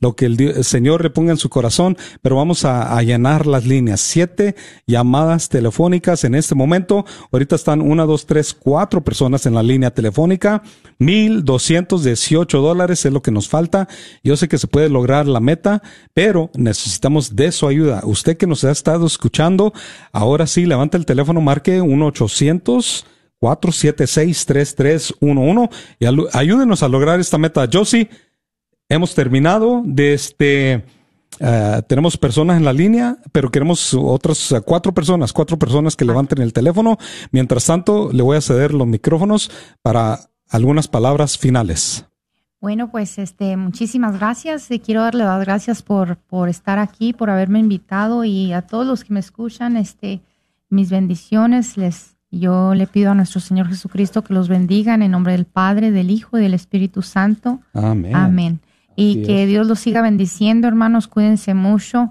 lo que el, Señor le ponga en su corazón, pero vamos a, llenar las líneas. Siete llamadas telefónicas en este momento. Ahorita están una, dos, tres, cuatro personas en la línea telefónica. Mil doscientos dieciocho dólares es lo que nos falta. Yo sé que se puede lograr la meta, pero necesitamos de su ayuda. Usted que nos ha estado escuchando, ahora sí, levanta el teléfono, marque 1 800 476 3311 y ayúdenos a lograr esta meta. Josie, hemos terminado de este. Eh, tenemos personas en la línea, pero queremos otras cuatro personas, cuatro personas que levanten el teléfono. Mientras tanto, le voy a ceder los micrófonos para algunas palabras finales. Bueno, pues este, muchísimas gracias. quiero darle las gracias por, por estar aquí, por haberme invitado y a todos los que me escuchan, este, mis bendiciones. Les, yo le pido a nuestro Señor Jesucristo que los bendiga en nombre del Padre, del Hijo y del Espíritu Santo. Amén. Amén. Y que Dios los siga bendiciendo, hermanos. Cuídense mucho,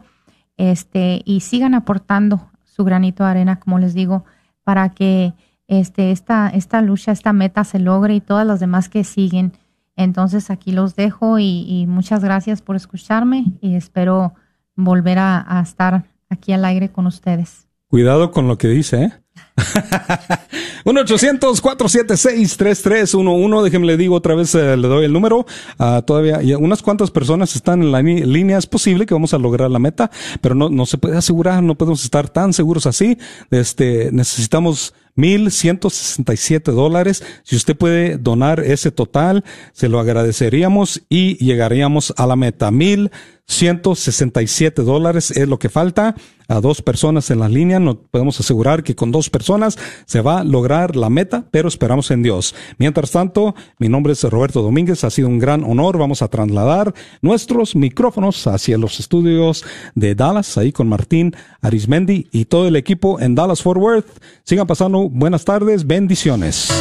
este, y sigan aportando su granito de arena, como les digo, para que este, esta, esta lucha, esta meta se logre y todas las demás que siguen entonces aquí los dejo y, muchas gracias por escucharme y espero volver a, estar aquí al aire con ustedes. Cuidado con lo que dice, ¿eh? 1-800-476-3311. Déjenme le digo otra vez, eh, le doy el número. Uh, todavía y unas cuantas personas están en la línea. Es posible que vamos a lograr la meta, pero no, no se puede asegurar, no podemos estar tan seguros así. Este, necesitamos 1.167 dólares. Si usted puede donar ese total, se lo agradeceríamos y llegaríamos a la meta. 1.167 dólares es lo que falta a dos personas en la línea. No podemos asegurar que con dos personas se va a lograr la meta, pero esperamos en Dios. Mientras tanto, mi nombre es Roberto Domínguez. Ha sido un gran honor. Vamos a trasladar nuestros micrófonos hacia los estudios de Dallas, ahí con Martín Arismendi y todo el equipo en Dallas Fort Worth. Sigan pasando buenas tardes, bendiciones.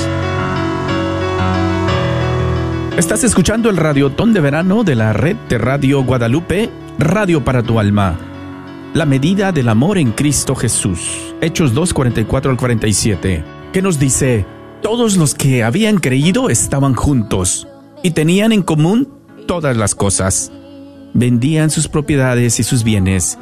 Estás escuchando el Radiotón de Verano de la red de Radio Guadalupe, Radio para tu Alma. La medida del amor en Cristo Jesús. Hechos 2, 44 al 47. Que nos dice, todos los que habían creído estaban juntos y tenían en común todas las cosas. Vendían sus propiedades y sus bienes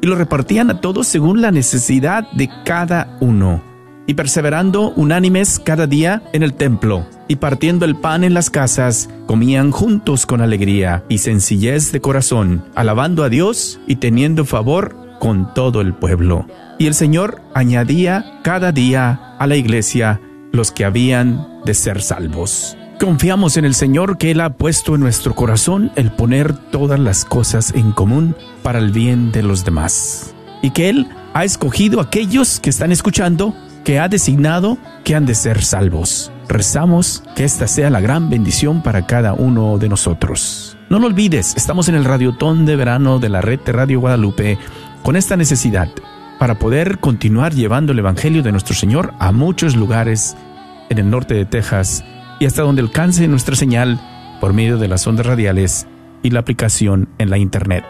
y lo repartían a todos según la necesidad de cada uno y perseverando unánimes cada día en el templo, y partiendo el pan en las casas, comían juntos con alegría y sencillez de corazón, alabando a Dios y teniendo favor con todo el pueblo. Y el Señor añadía cada día a la iglesia los que habían de ser salvos. Confiamos en el Señor que Él ha puesto en nuestro corazón el poner todas las cosas en común para el bien de los demás. Y que Él ha escogido a aquellos que están escuchando que ha designado que han de ser salvos. Rezamos que esta sea la gran bendición para cada uno de nosotros. No lo olvides, estamos en el radiotón de verano de la red de Radio Guadalupe con esta necesidad para poder continuar llevando el Evangelio de nuestro Señor a muchos lugares en el norte de Texas y hasta donde alcance nuestra señal por medio de las ondas radiales y la aplicación en la Internet.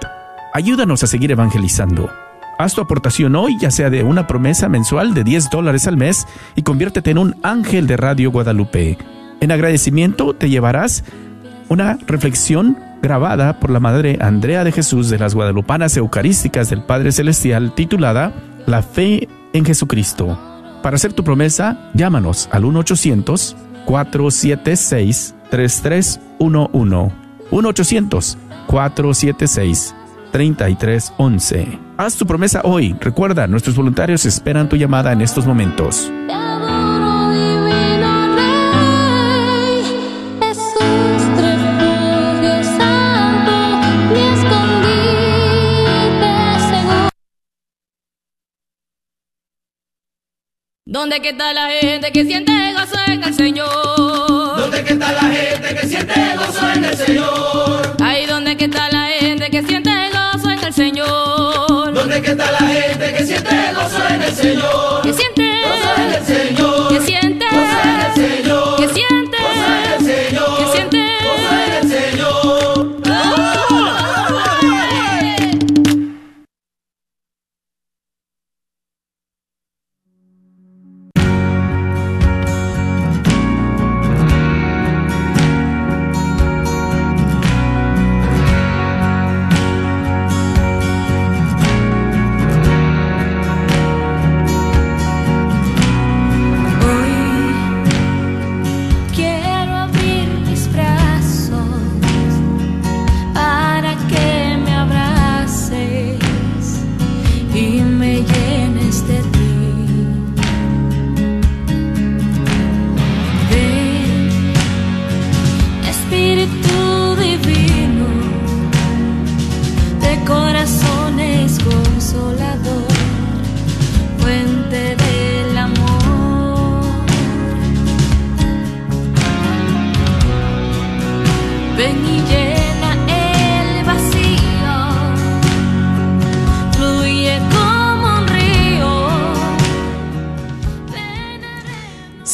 Ayúdanos a seguir evangelizando. Haz tu aportación hoy, ya sea de una promesa mensual de 10 dólares al mes, y conviértete en un ángel de Radio Guadalupe. En agradecimiento te llevarás una reflexión grabada por la Madre Andrea de Jesús de las Guadalupanas Eucarísticas del Padre Celestial titulada La Fe en Jesucristo. Para hacer tu promesa, llámanos al 1-800-476-3311. 1-800-476-3311. Haz tu promesa hoy. Recuerda, nuestros voluntarios esperan tu llamada en estos momentos. ¿Dónde está la gente que siente gozo en el Señor? ¿Dónde está la gente que siente gozo en el Señor? Ahí donde está la gente que siente gozo en el Señor. ¿Dónde que está la gente que siente gozo en el Señor?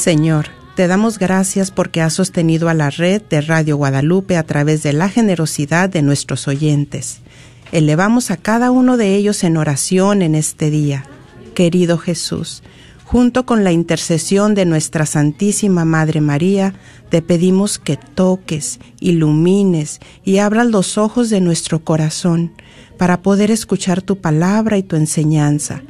Señor, te damos gracias porque has sostenido a la red de Radio Guadalupe a través de la generosidad de nuestros oyentes. Elevamos a cada uno de ellos en oración en este día. Querido Jesús, junto con la intercesión de nuestra Santísima Madre María, te pedimos que toques, ilumines y abras los ojos de nuestro corazón para poder escuchar tu palabra y tu enseñanza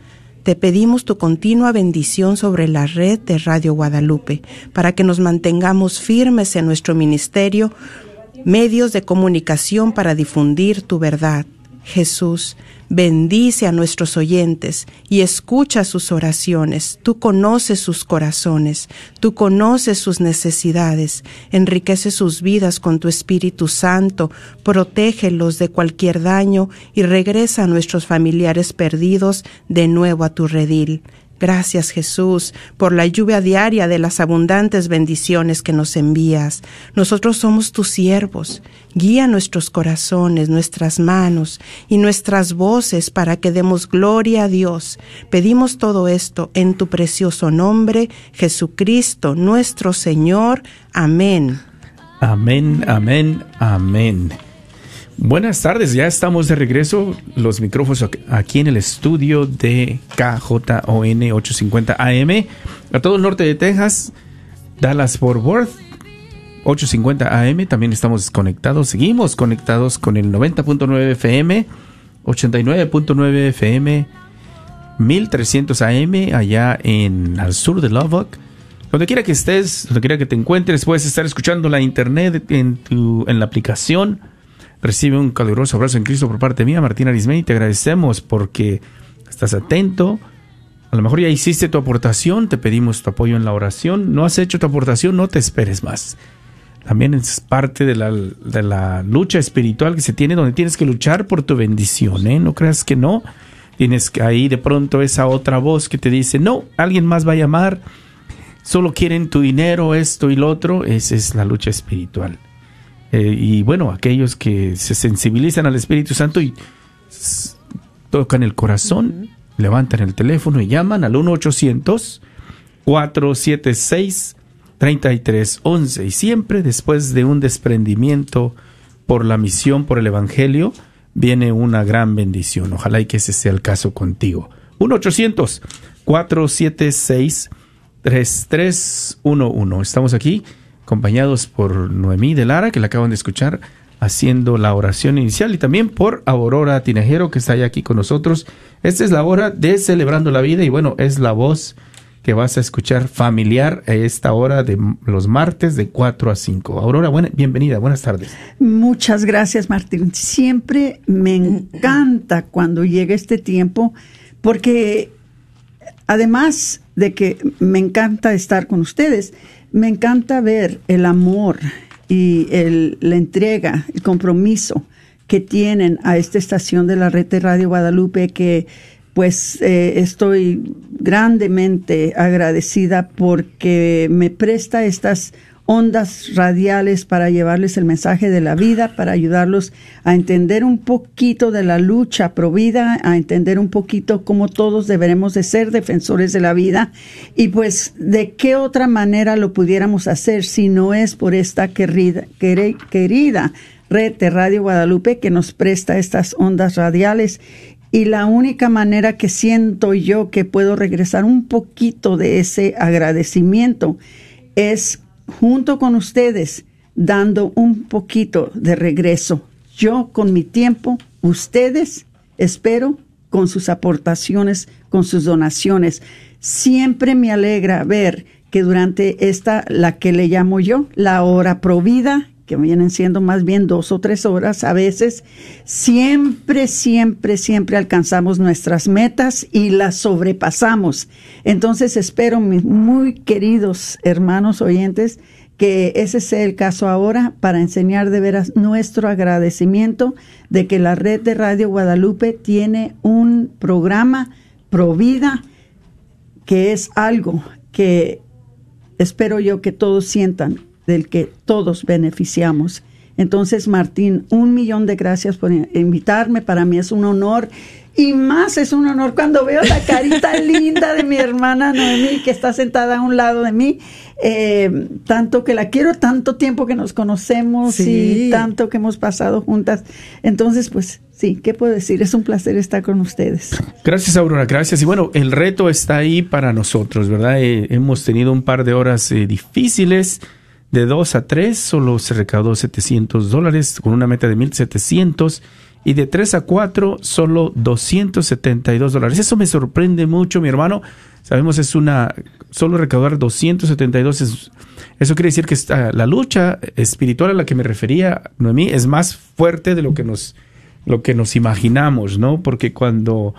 te pedimos tu continua bendición sobre la red de Radio Guadalupe, para que nos mantengamos firmes en nuestro ministerio, medios de comunicación para difundir tu verdad. Jesús, bendice a nuestros oyentes y escucha sus oraciones. Tú conoces sus corazones, tú conoces sus necesidades, enriquece sus vidas con tu Espíritu Santo, protégelos de cualquier daño y regresa a nuestros familiares perdidos de nuevo a tu redil. Gracias Jesús por la lluvia diaria de las abundantes bendiciones que nos envías. Nosotros somos tus siervos. Guía nuestros corazones, nuestras manos y nuestras voces para que demos gloria a Dios. Pedimos todo esto en tu precioso nombre, Jesucristo, nuestro Señor. Amén. Amén, amén, amén. Buenas tardes, ya estamos de regreso. Los micrófonos aquí en el estudio de KJON 850 AM. A todo el norte de Texas, Dallas Fort Worth 850 AM. También estamos conectados, seguimos conectados con el 90.9 FM, 89.9 FM, 1300 AM allá en al sur de Lubbock. Donde quiera que estés, donde quiera que te encuentres, puedes estar escuchando la internet en, tu, en la aplicación Recibe un caluroso abrazo en Cristo por parte mía, Martín Arismendi. Te agradecemos porque estás atento. A lo mejor ya hiciste tu aportación, te pedimos tu apoyo en la oración. No has hecho tu aportación, no te esperes más. También es parte de la, de la lucha espiritual que se tiene, donde tienes que luchar por tu bendición. ¿eh? No creas que no. Tienes que ahí de pronto esa otra voz que te dice, no, alguien más va a llamar, solo quieren tu dinero, esto y lo otro. Esa es la lucha espiritual. Eh, y bueno, aquellos que se sensibilizan al Espíritu Santo y tocan el corazón, levantan el teléfono y llaman al 1-800-476-3311. Y siempre después de un desprendimiento por la misión, por el Evangelio, viene una gran bendición. Ojalá y que ese sea el caso contigo. 1-800-476-3311. Estamos aquí acompañados por Noemí de Lara, que la acaban de escuchar haciendo la oración inicial, y también por Aurora Tinajero, que está aquí con nosotros. Esta es la hora de Celebrando la Vida, y bueno, es la voz que vas a escuchar familiar a esta hora de los martes de 4 a 5. Aurora, buena, bienvenida, buenas tardes. Muchas gracias, Martín. Siempre me encanta cuando llega este tiempo, porque además de que me encanta estar con ustedes, me encanta ver el amor y el, la entrega, el compromiso que tienen a esta estación de la red de Radio Guadalupe que pues eh, estoy grandemente agradecida porque me presta estas ondas radiales para llevarles el mensaje de la vida, para ayudarlos a entender un poquito de la lucha pro vida, a entender un poquito cómo todos deberemos de ser defensores de la vida. Y pues de qué otra manera lo pudiéramos hacer si no es por esta querida, querida red de Radio Guadalupe que nos presta estas ondas radiales y la única manera que siento yo que puedo regresar un poquito de ese agradecimiento es junto con ustedes dando un poquito de regreso. Yo con mi tiempo, ustedes, espero, con sus aportaciones, con sus donaciones. Siempre me alegra ver que durante esta, la que le llamo yo, la hora provida, que vienen siendo más bien dos o tres horas a veces, siempre, siempre, siempre alcanzamos nuestras metas y las sobrepasamos. Entonces espero, mis muy queridos hermanos oyentes, que ese sea el caso ahora para enseñar de veras nuestro agradecimiento de que la red de Radio Guadalupe tiene un programa Provida que es algo que espero yo que todos sientan del que todos beneficiamos Entonces, Martín, un millón de gracias por invitarme. Para mí es un honor. Y más es un honor cuando veo la carita linda de mi hermana Noemí, que está sentada a un lado de mí. Eh, tanto que la quiero, tanto tiempo que nos conocemos y tanto que hemos pasado juntas. Entonces, pues sí, ¿qué puedo decir? Es un placer estar con ustedes. Gracias, Aurora, gracias. Y bueno, el reto está ahí para nosotros, ¿verdad? Eh, hemos tenido un par de horas eh, difíciles de 2 a 3 solo se recaudó 700 dólares con una meta de 1700 y de 3 a 4 solo 272 dólares. Eso me sorprende mucho, mi hermano. Sabemos es una, solo recaudar 272 es, eso quiere decir que la lucha espiritual a la que me refería, Noemí, es más fuerte de lo que nos, lo que nos imaginamos, ¿no? Porque cuando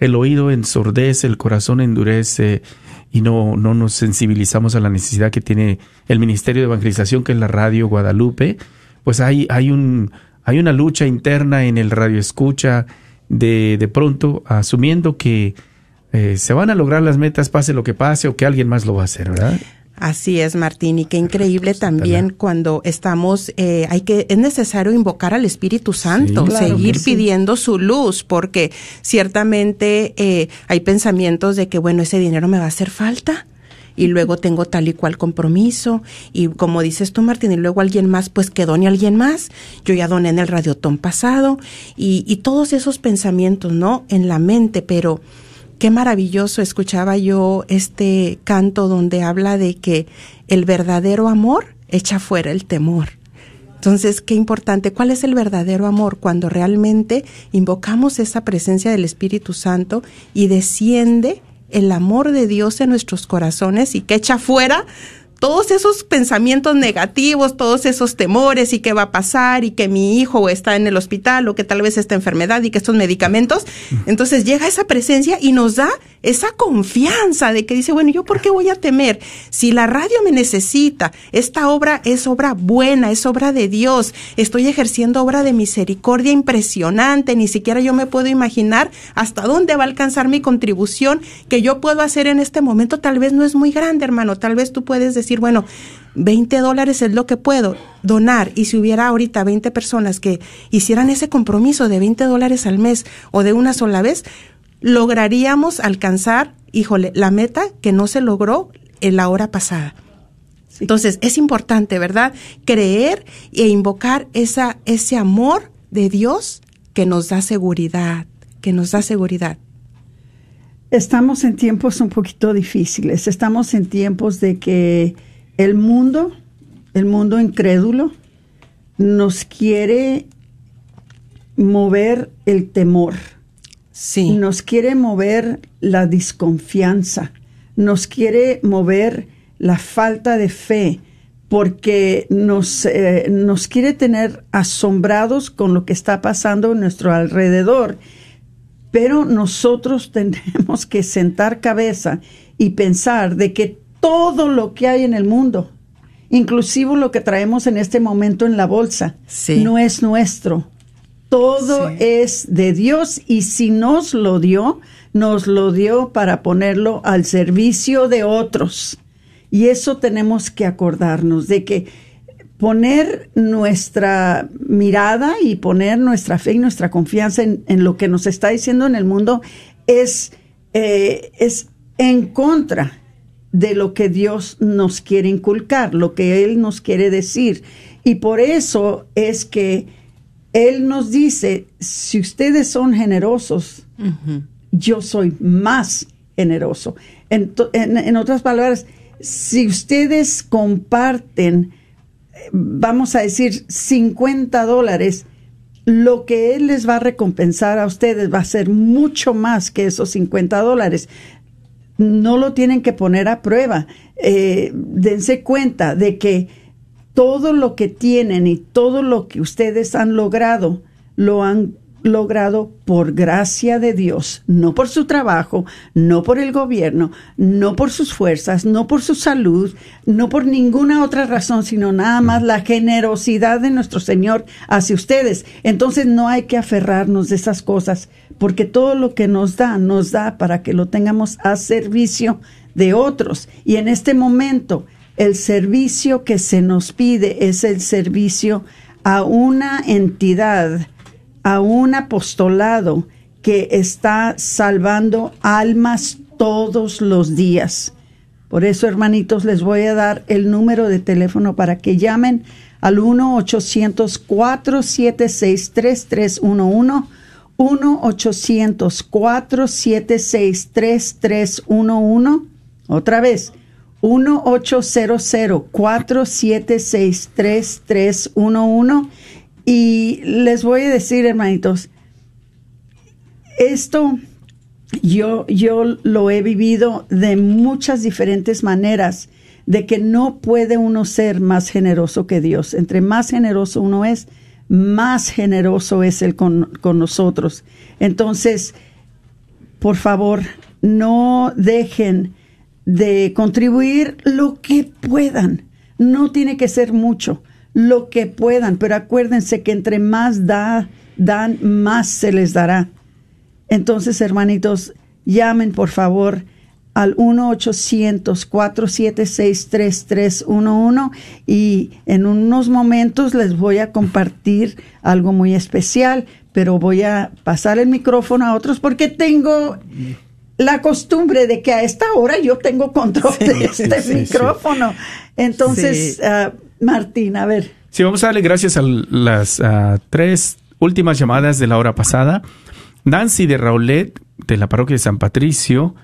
el oído ensordece, el corazón endurece, y no, no nos sensibilizamos a la necesidad que tiene el Ministerio de Evangelización, que es la Radio Guadalupe, pues hay, hay, un, hay una lucha interna en el radio escucha de, de pronto, asumiendo que eh, se van a lograr las metas, pase lo que pase, o que alguien más lo va a hacer, ¿verdad? Así es, Martín, y qué increíble también cuando estamos, eh, hay que, es necesario invocar al Espíritu Santo, seguir pidiendo su luz, porque ciertamente eh, hay pensamientos de que, bueno, ese dinero me va a hacer falta y luego tengo tal y cual compromiso y como dices tú Martín y luego alguien más pues que done a alguien más. Yo ya doné en el radiotón pasado y, y todos esos pensamientos no en la mente pero qué maravilloso escuchaba yo este canto donde habla de que el verdadero amor echa fuera el temor. Entonces, qué importante, ¿cuál es el verdadero amor? Cuando realmente invocamos esa presencia del Espíritu Santo y desciende el amor de Dios en nuestros corazones y que echa fuera todos esos pensamientos negativos, todos esos temores y qué va a pasar y que mi hijo está en el hospital o que tal vez esta enfermedad y que estos medicamentos, entonces llega esa presencia y nos da esa confianza de que dice, bueno, ¿yo por qué voy a temer? Si la radio me necesita, esta obra es obra buena, es obra de Dios, estoy ejerciendo obra de misericordia impresionante, ni siquiera yo me puedo imaginar hasta dónde va a alcanzar mi contribución que yo puedo hacer en este momento, tal vez no es muy grande, hermano, tal vez tú puedes decir, decir, bueno, 20 dólares es lo que puedo donar y si hubiera ahorita 20 personas que hicieran ese compromiso de 20 dólares al mes o de una sola vez, lograríamos alcanzar, híjole, la meta que no se logró en la hora pasada. Entonces, es importante, ¿verdad? Creer e invocar esa, ese amor de Dios que nos da seguridad, que nos da seguridad. Estamos en tiempos un poquito difíciles, estamos en tiempos de que el mundo, el mundo incrédulo, nos quiere mover el temor. Sí. Nos quiere mover la desconfianza. Nos quiere mover la falta de fe. Porque nos, eh, nos quiere tener asombrados con lo que está pasando en nuestro alrededor. Pero nosotros tenemos que sentar cabeza y pensar de que todo lo que hay en el mundo, inclusive lo que traemos en este momento en la bolsa, no es nuestro. Todo es de Dios y si nos lo dio, nos lo dio para ponerlo al servicio de otros. Y eso tenemos que acordarnos de que poner nuestra mirada y poner nuestra fe y nuestra confianza en, lo que nos está diciendo en el mundo es, eh, es en contra de lo que Dios nos quiere inculcar, lo que Él nos quiere decir. Y por eso es que Él nos dice, si ustedes son generosos, yo soy más generoso. En, en, otras palabras, si ustedes comparten, vamos a decir, 50 dólares, lo que Él les va a recompensar a ustedes va a ser mucho más que esos 50 dólares no lo tienen que poner a prueba. Eh, dense cuenta de que todo lo que tienen y todo lo que ustedes han logrado, lo han logrado por gracia de Dios, no por su trabajo, no por el gobierno, no por sus fuerzas, no por su salud, no por ninguna otra razón, sino nada más la generosidad de nuestro Señor hacia ustedes. Entonces no hay que aferrarnos de esas cosas, porque todo lo que nos da, nos da para que lo tengamos a servicio de otros. Y en este momento, el servicio que se nos pide es el servicio a una entidad, a un apostolado que está salvando almas todos los días. Por eso, hermanitos, les voy a dar el número de teléfono para que llamen al 1-800-476-3311. 1-800-476-3311. Otra vez, 1-800-476-3311. Y les voy a decir, hermanitos, esto yo, yo lo he vivido de muchas diferentes maneras, de que no puede uno ser más generoso que Dios. Entre más generoso uno es, más generoso es Él con, con nosotros. Entonces, por favor, no dejen de contribuir lo que puedan. No tiene que ser mucho, lo que puedan, pero acuérdense que entre más da, dan, más se les dará. Entonces, hermanitos, llamen por favor al 1-800-476-3311 y en unos momentos les voy a compartir algo muy especial, pero voy a pasar el micrófono a otros porque tengo la costumbre de que a esta hora yo tengo control de este micrófono. Entonces, uh, Martín, a ver. Sí, vamos a darle gracias a las tres últimas llamadas de la hora pasada. Nancy de Raulet, de la parroquia de San Patricio,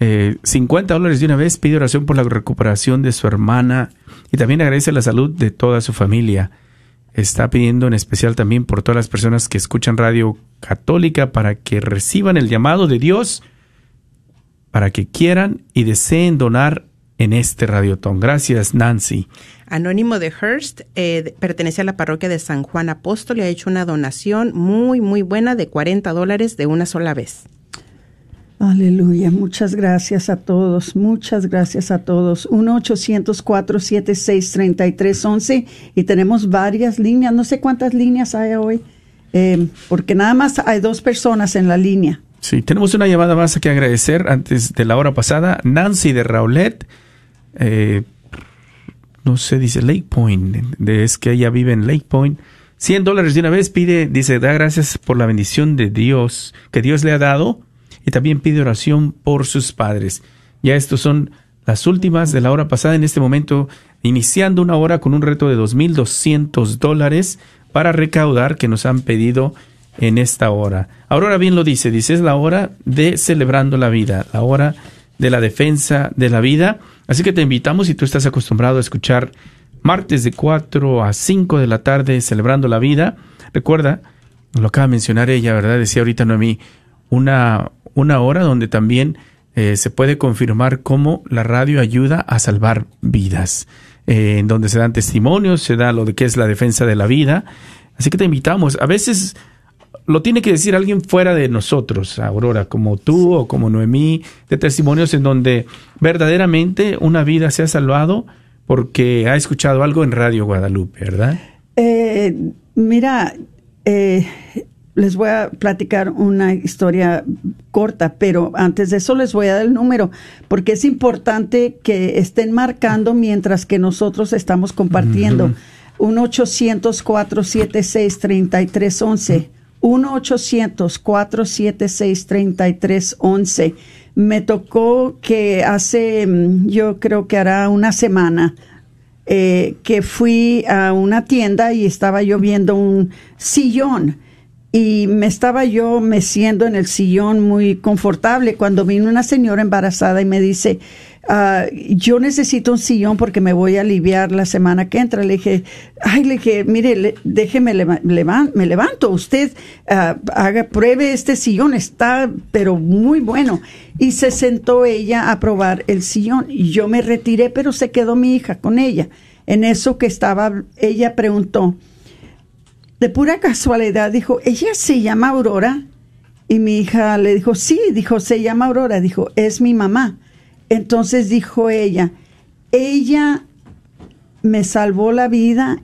eh, 50 dólares de una vez, pide oración por la recuperación de su hermana y también agradece la salud de toda su familia. Está pidiendo en especial también por todas las personas que escuchan radio católica para que reciban el llamado de Dios, para que quieran y deseen donar en este radiotón. Gracias, Nancy. Anónimo de Hearst, eh, pertenece a la parroquia de San Juan Apóstol y ha hecho una donación muy, muy buena de 40 dólares de una sola vez. Aleluya, muchas gracias a todos, muchas gracias a todos. 1-800-476-3311 y tenemos varias líneas, no sé cuántas líneas hay hoy, eh, porque nada más hay dos personas en la línea. Sí, tenemos una llamada más que agradecer antes de la hora pasada. Nancy de Raulet, eh, no sé, dice Lake Point, de, es que ella vive en Lake Point. 100 dólares de una vez pide, dice, da gracias por la bendición de Dios que Dios le ha dado y también pide oración por sus padres. Ya estos son las últimas de la hora pasada en este momento, iniciando una hora con un reto de 2.200 dólares para recaudar que nos han pedido en esta hora. Aurora bien lo dice, dice es la hora de celebrando la vida, la hora de la defensa de la vida. Así que te invitamos, si tú estás acostumbrado a escuchar martes de 4 a 5 de la tarde celebrando la vida, recuerda, lo acaba de mencionar ella, ¿verdad? Decía ahorita Noemí, una, una hora donde también eh, se puede confirmar cómo la radio ayuda a salvar vidas, eh, en donde se dan testimonios, se da lo de qué es la defensa de la vida. Así que te invitamos. A veces lo tiene que decir alguien fuera de nosotros, Aurora, como tú o como Noemí, de testimonios en donde verdaderamente una vida se ha salvado porque ha escuchado algo en Radio Guadalupe, ¿verdad? Eh, mira, eh, les voy a platicar una historia corta, pero antes de eso les voy a dar el número, porque es importante que estén marcando mientras que nosotros estamos compartiendo. Un 1-800-476-3311. 1-800-476-3311. Me tocó que hace, mm, yo creo que hará una semana, eh, que fui a una tienda y estaba yo viendo un sillón y me estaba yo meciendo en el sillón muy confortable cuando vino una señora embarazada y me dice, ah, yo necesito un sillón porque me voy a aliviar la semana que entra. Le dije, ay, le dije, mire, déjeme, me levanto, usted ah, haga, pruebe este sillón, está, pero muy bueno. Y se sentó ella a probar el sillón y yo me retiré, pero se quedó mi hija con ella. En eso que estaba, ella preguntó, de pura casualidad dijo, ella se llama Aurora. Y mi hija le dijo, sí, dijo, se llama Aurora. Dijo, es mi mamá. Entonces dijo ella, ella me salvó la vida,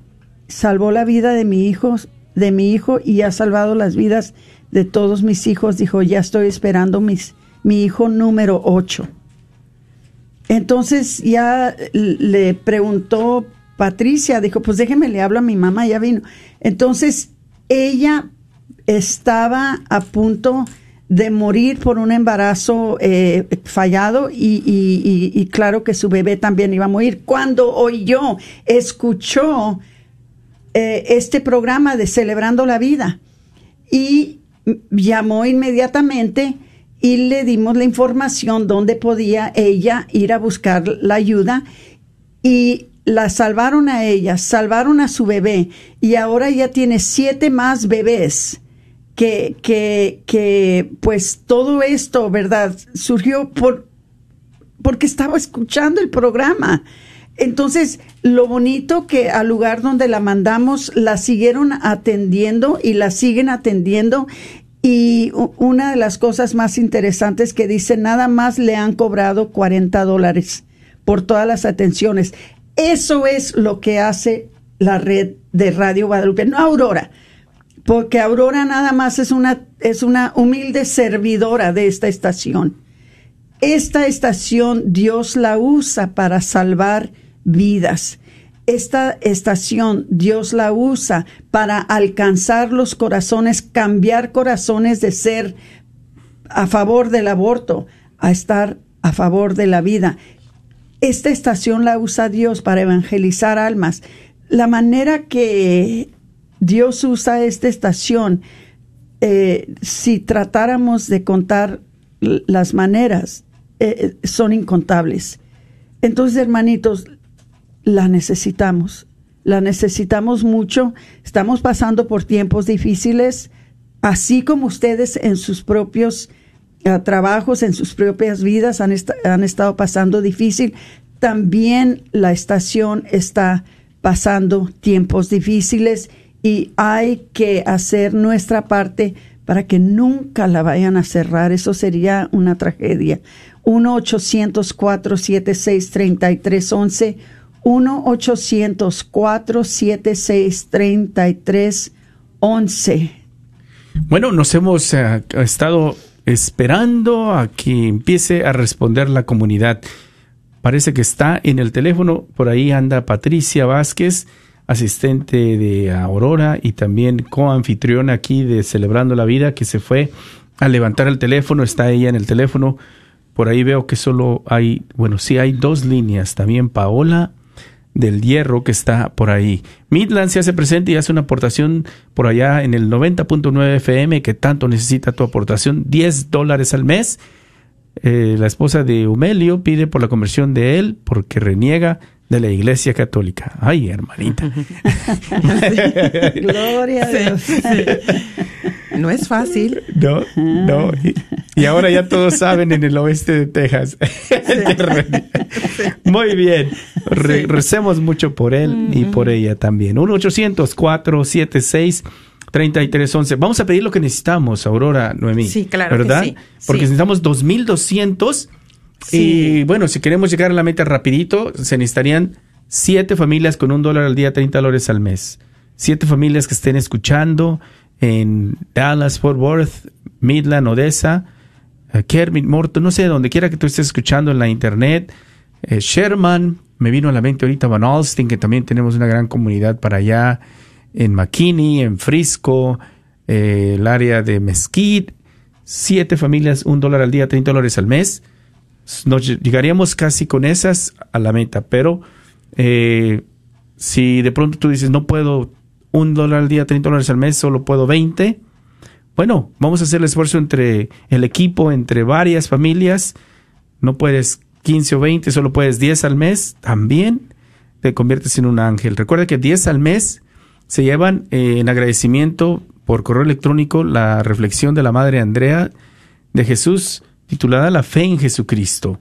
salvó la vida de mi hijo, de mi hijo y ha salvado las vidas de todos mis hijos. Dijo, ya estoy esperando mis, mi hijo número 8. Entonces ya le preguntó Patricia, dijo, pues déjeme le hablo a mi mamá, ya vino. Entonces, ella estaba a punto de morir por un embarazo eh, fallado y, y, claro que su bebé también iba a morir. Cuando oyó, escuchó eh, este programa de Celebrando la Vida y llamó inmediatamente y le dimos la información donde podía ella ir a buscar la ayuda y la salvaron a ella, salvaron a su bebé y ahora ya tiene siete más bebés que, que, que pues todo esto, ¿verdad? Surgió por, porque estaba escuchando el programa. Entonces, lo bonito que al lugar donde la mandamos, la siguieron atendiendo y la siguen atendiendo. Y una de las cosas más interesantes que dice, nada más le han cobrado 40 dólares por todas las atenciones. Eso es lo que hace la red de Radio Guadalupe, no Aurora porque Aurora nada más es una, es una humilde servidora de esta estación. Esta estación Dios la usa para salvar vidas. Esta estación Dios la usa para alcanzar los corazones, cambiar corazones de ser a favor del aborto a estar a favor de la vida. Esta estación la usa Dios para evangelizar almas. La manera que Dios usa esta estación. Eh, si tratáramos de contar las maneras, eh, eh, son incontables. Entonces, hermanitos, la necesitamos, la necesitamos mucho. Estamos pasando por tiempos difíciles, así como ustedes en sus propios trabajos, en sus propias vidas han, han estado pasando difícil. También la estación está pasando tiempos difíciles y hay que hacer nuestra parte para que nunca la vayan a cerrar. Eso sería una tragedia. 1-800-476-3311. 1-800-476-3311. Bueno, nos hemos eh, estado esperando a que empiece a responder la comunidad. Parece que está en el teléfono, por ahí anda Patricia Vázquez asistente de Aurora y también coanfitriona aquí de Celebrando la Vida, que se fue a levantar el teléfono, está ella en el teléfono. Por ahí veo que solo hay, bueno, sí hay dos líneas, también Paola del Hierro que está por ahí. Midland se hace presente y hace una aportación por allá en el 90.9 FM que tanto necesita tu aportación, 10 dólares al mes. Eh, la esposa de Humelio pide por la conversión de él porque reniega de la Iglesia Católica. Ay, hermanita. Gloria a Dios. No es fácil. No, no. Y, ahora ya todos saben en el oeste de Texas. Muy bien. recemos mucho por él y por ella también. 1-800-476-3311. Vamos a pedir lo que necesitamos, Aurora Noemí. Sí, claro. ¿Verdad? sí. Porque necesitamos 2.200 y bueno, si queremos llegar a la meta rapidito, se necesitarían siete familias con un dólar al día, 30 dólares al mes. Siete familias que estén escuchando en Dallas, Fort Worth, Midland, Odessa, eh, Kermit, Morton, no sé, donde quiera que tú estés escuchando en la internet. Eh, Sherman, me vino a la mente ahorita Van Alstin, que también tenemos una gran comunidad para allá, en McKinney, en Frisco, eh, el área de Mesquite. Siete familias, un dólar al día, 30 dólares al mes nos llegaríamos casi con esas a la meta, pero eh, si de pronto tú dices, no puedo un dólar al día, 30 dólares al mes, solo puedo 20, bueno, vamos a hacer el esfuerzo entre el equipo, entre varias familias, no puedes 15 o 20, solo puedes 10 al mes, también te conviertes en un ángel. Recuerda que 10 al mes se llevan eh, en agradecimiento por correo electrónico la reflexión de la Madre Andrea de Jesús titulada La fe en Jesucristo,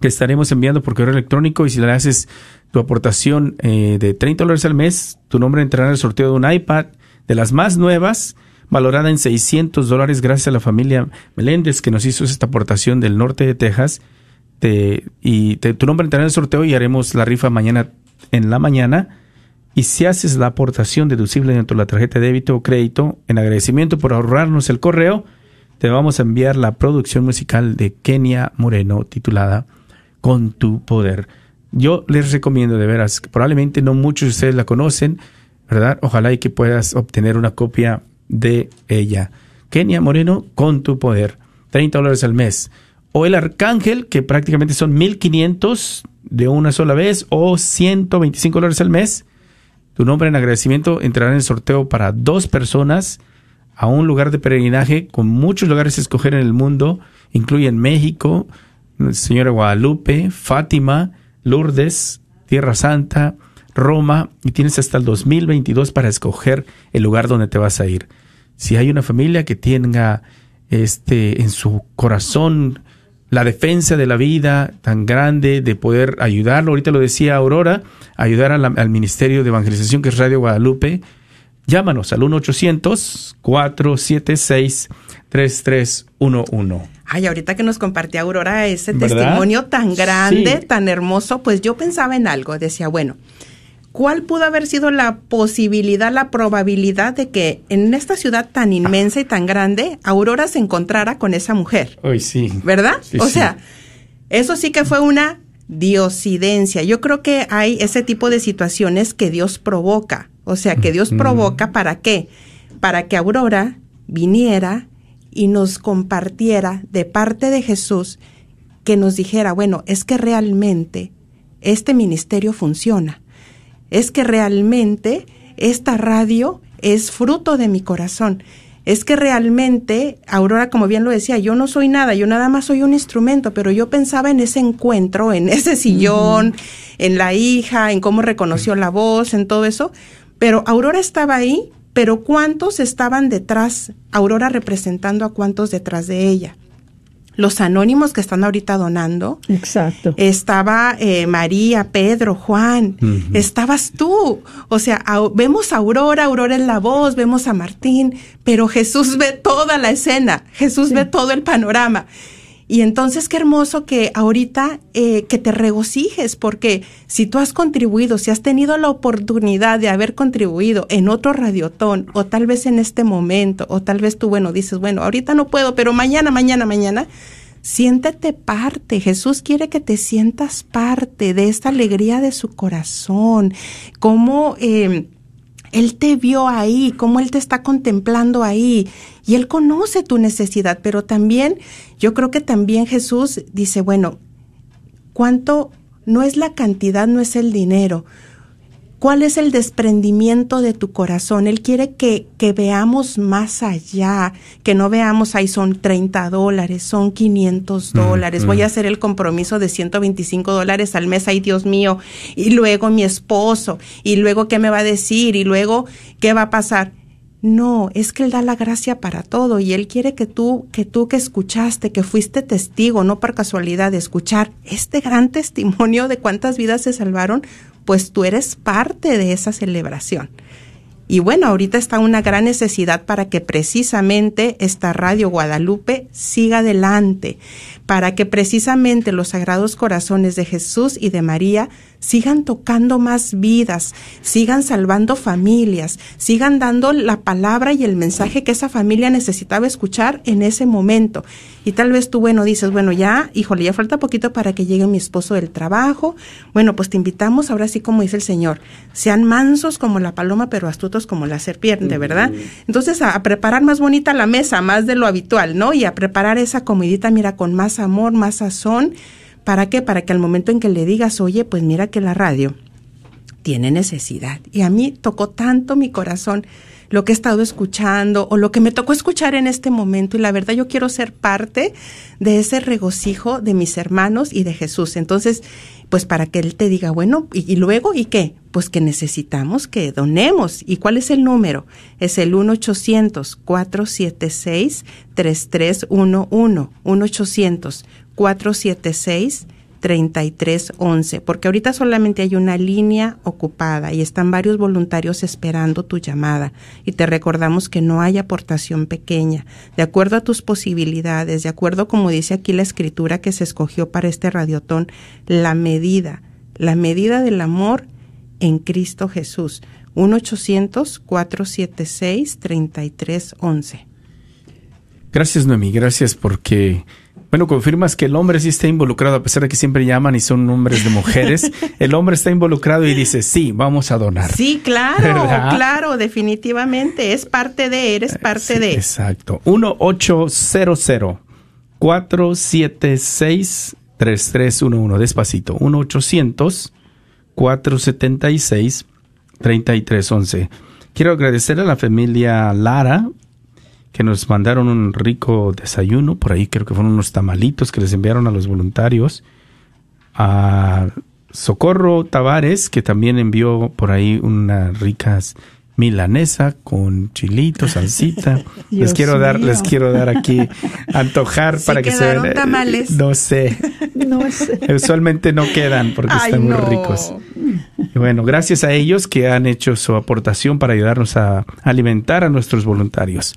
que estaremos enviando por correo electrónico y si le haces tu aportación eh, de 30 dólares al mes, tu nombre entrará en el sorteo de un iPad de las más nuevas, valorada en 600 dólares gracias a la familia Meléndez que nos hizo esta aportación del norte de Texas. y tu nombre entrará en el sorteo y haremos la rifa mañana en la mañana. Y si haces la aportación deducible dentro de la tarjeta de débito o crédito, en agradecimiento por ahorrarnos el correo, te vamos a enviar la producción musical de Kenia Moreno titulada Con tu poder. Yo les recomiendo de veras, probablemente no muchos de ustedes la conocen, ¿verdad? Ojalá y que puedas obtener una copia de ella. Kenia Moreno, con tu poder, 30 dólares al mes. O el Arcángel, que prácticamente son 1500 de una sola vez, o 125 dólares al mes. Tu nombre en agradecimiento entrará en el sorteo para dos personas a un lugar de peregrinaje con muchos lugares a escoger en el mundo. Incluyen México, Señora Guadalupe, Fátima, Lourdes, Tierra Santa, Roma, y tienes hasta el 2022 para escoger el lugar donde te vas a ir. Si hay una familia que tenga este en su corazón la defensa de la vida tan grande, de poder ayudarlo, ahorita lo decía Aurora, ayudar al Ministerio de Evangelización que es Radio Guadalupe, llámanos al 1-800-476-3311. Ay, ahorita que nos compartía Aurora ese testimonio tan grande, tan hermoso, pues yo pensaba en algo, decía, bueno, ¿cuál pudo haber sido la posibilidad, la probabilidad de que en esta ciudad tan inmensa y tan grande, Aurora se encontrara con esa mujer? Ay, sí. ¿Verdad? o sea, eso sí que fue una diosidencia. Yo creo que hay ese tipo de situaciones que Dios provoca. O sea, que Dios provoca para qué? Para que Aurora viniera y nos compartiera de parte de Jesús que nos dijera, bueno, es que realmente este ministerio funciona, es que realmente esta radio es fruto de mi corazón, es que realmente, Aurora, como bien lo decía, yo no soy nada, yo nada más soy un instrumento, pero yo pensaba en ese encuentro, en ese sillón, en la hija, en cómo reconoció la voz, en todo eso, pero Aurora estaba ahí pero ¿cuántos estaban detrás? Aurora representando a cuántos detrás de ella. Los anónimos que están ahorita donando. Exacto. Estaba eh, María, Pedro, Juan. Estabas tú. O sea, vemos a Aurora, Aurora en la voz, vemos a Martín, pero Jesús ve toda la escena. Jesús ve todo el panorama. Y entonces qué hermoso que ahorita eh, que te regocijes, porque si tú has contribuido, si has tenido la oportunidad de haber contribuido en otro radiotón, o tal vez en este momento, o tal vez tú, bueno, dices, bueno, ahorita no puedo, pero mañana, mañana, mañana, siéntete parte. Jesús quiere que te sientas parte de esta alegría de su corazón, como... Eh, él te vio ahí, cómo Él te está contemplando ahí y Él conoce tu necesidad, pero también yo creo que también Jesús dice, bueno, ¿cuánto no es la cantidad, no es el dinero? ¿Cuál es el desprendimiento de tu corazón? Él quiere que, que veamos más allá, que no veamos ahí son 30 dólares, son 500 mm, dólares, voy a mm. hacer el compromiso de 125 dólares al mes, ay Dios mío, y luego mi esposo, y luego qué me va a decir, y luego qué va a pasar. No, es que Él da la gracia para todo y Él quiere que tú, que tú que escuchaste, que fuiste testigo, no por casualidad de escuchar este gran testimonio de cuántas vidas se salvaron, pues tú eres parte de esa celebración. Y bueno, ahorita está una gran necesidad para que precisamente esta Radio Guadalupe siga adelante, para que precisamente los sagrados corazones de Jesús y de María sigan tocando más vidas, sigan salvando familias, sigan dando la palabra y el mensaje que esa familia necesitaba escuchar en ese momento. Y tal vez tú, bueno, dices, bueno, ya, híjole, ya falta poquito para que llegue mi esposo del trabajo. Bueno, pues te invitamos, ahora sí, como dice el Señor, sean mansos como la paloma, pero astutos como la serpiente, ¿verdad? Entonces, a, a, preparar más bonita la mesa, más de lo habitual, ¿no? Y a preparar esa comidita, mira, con más amor, más sazón ¿Para qué? Para que al momento en que le digas, oye, pues mira que la radio tiene necesidad. Y a mí tocó tanto mi corazón lo que he estado escuchando o lo que me tocó escuchar en este momento y la verdad yo quiero ser parte de ese regocijo de mis hermanos y de Jesús. Entonces, pues para que Él te diga, bueno, ¿y, luego y qué? Pues que necesitamos que donemos. ¿Y cuál es el número? Es el 1-800-476-3311. 1-800 476 3311, porque ahorita solamente hay una línea ocupada y están varios voluntarios esperando tu llamada. Y te recordamos que no hay aportación pequeña, de acuerdo a tus posibilidades, de acuerdo como dice aquí la escritura que se escogió para este radiotón, la medida, la medida del amor en Cristo Jesús. 1-800-476-3311. Gracias, Noemí, gracias porque Bueno, confirmas que el hombre sí está involucrado, a pesar de que siempre llaman y son nombres de mujeres. el hombre está involucrado y dice, sí, vamos a donar. Sí, claro, claro, definitivamente. Es parte de, eres parte de. Exacto. 1-800. 476 3311 despacito 1 800 476 3311 quiero agradecer a la familia Lara que nos mandaron un rico desayuno, por ahí creo que fueron unos tamalitos que les enviaron a los voluntarios, a Socorro Tavares, que también envió por ahí unas ricas milanesa con chilito, salsita. les quiero dar, les quiero dar aquí antojar para que se vean. tamales? No sé. no sé. Usualmente no quedan porque están muy ricos. bueno, gracias a ellos que han hecho su aportación para ayudarnos a alimentar a nuestros voluntarios.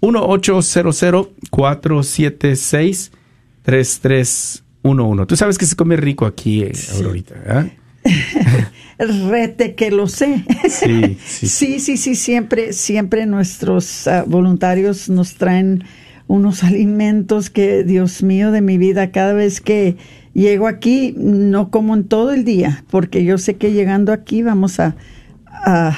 1-800-476-3311. Tú sabes que se come rico aquí, eh, Aurorita, ¿eh? Rete que lo sé. Sí, sí, sí, sí, siempre, siempre nuestros ah, voluntarios nos traen unos alimentos que, Dios mío, de mi vida, cada vez que llego aquí, no como en todo el día, porque yo sé que llegando aquí vamos a a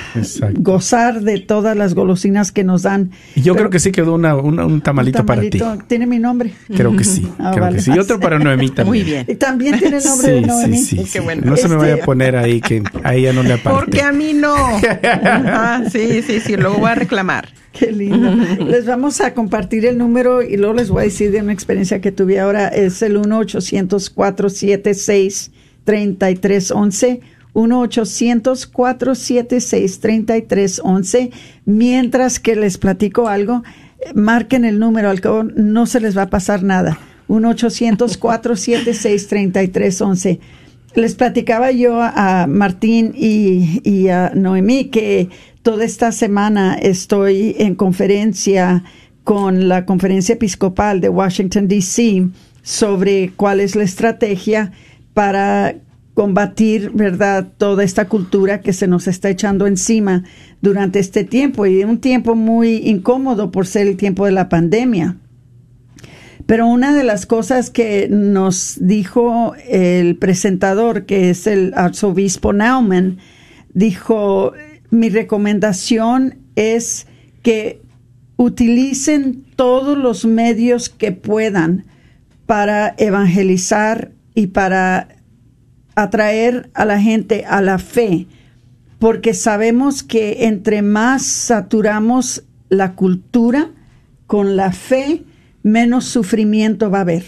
gozar de todas las golosinas que nos dan. Y yo creo que sí quedó una, un tamalito para ti. Tiene mi nombre. Creo que sí. Ah, creo que sí. Y otro para Noemí también. Muy bien. Y también tiene nombre de Noemí. Sí, sí, No se me vaya a este, poner ahí que a ella no le aparte. Porque a mí no. ah, sí, sí, sí. Luego voy a reclamar. Qué lindo. les vamos a compartir el número y luego les voy a decir de una experiencia que tuve ahora. Es el 1 800 476 3311 1-800-476-3311. Mientras que les platico algo, marquen el número, al cabo no se les va a pasar nada. 1-800-476-3311. Les platicaba yo a Martín y, y a Noemí que toda esta semana estoy en conferencia con la Conferencia Episcopal de Washington, D.C. sobre cuál es la estrategia para combatir, ¿verdad?, toda esta cultura que se nos está echando encima durante este tiempo y un tiempo muy incómodo por ser el tiempo de la pandemia. Pero una de las cosas que nos dijo el presentador, que es el arzobispo Naumann, dijo, mi recomendación es que utilicen todos los medios que puedan para evangelizar y para atraer a la gente a la fe, porque sabemos que entre más saturamos la cultura con la fe, menos sufrimiento va a haber.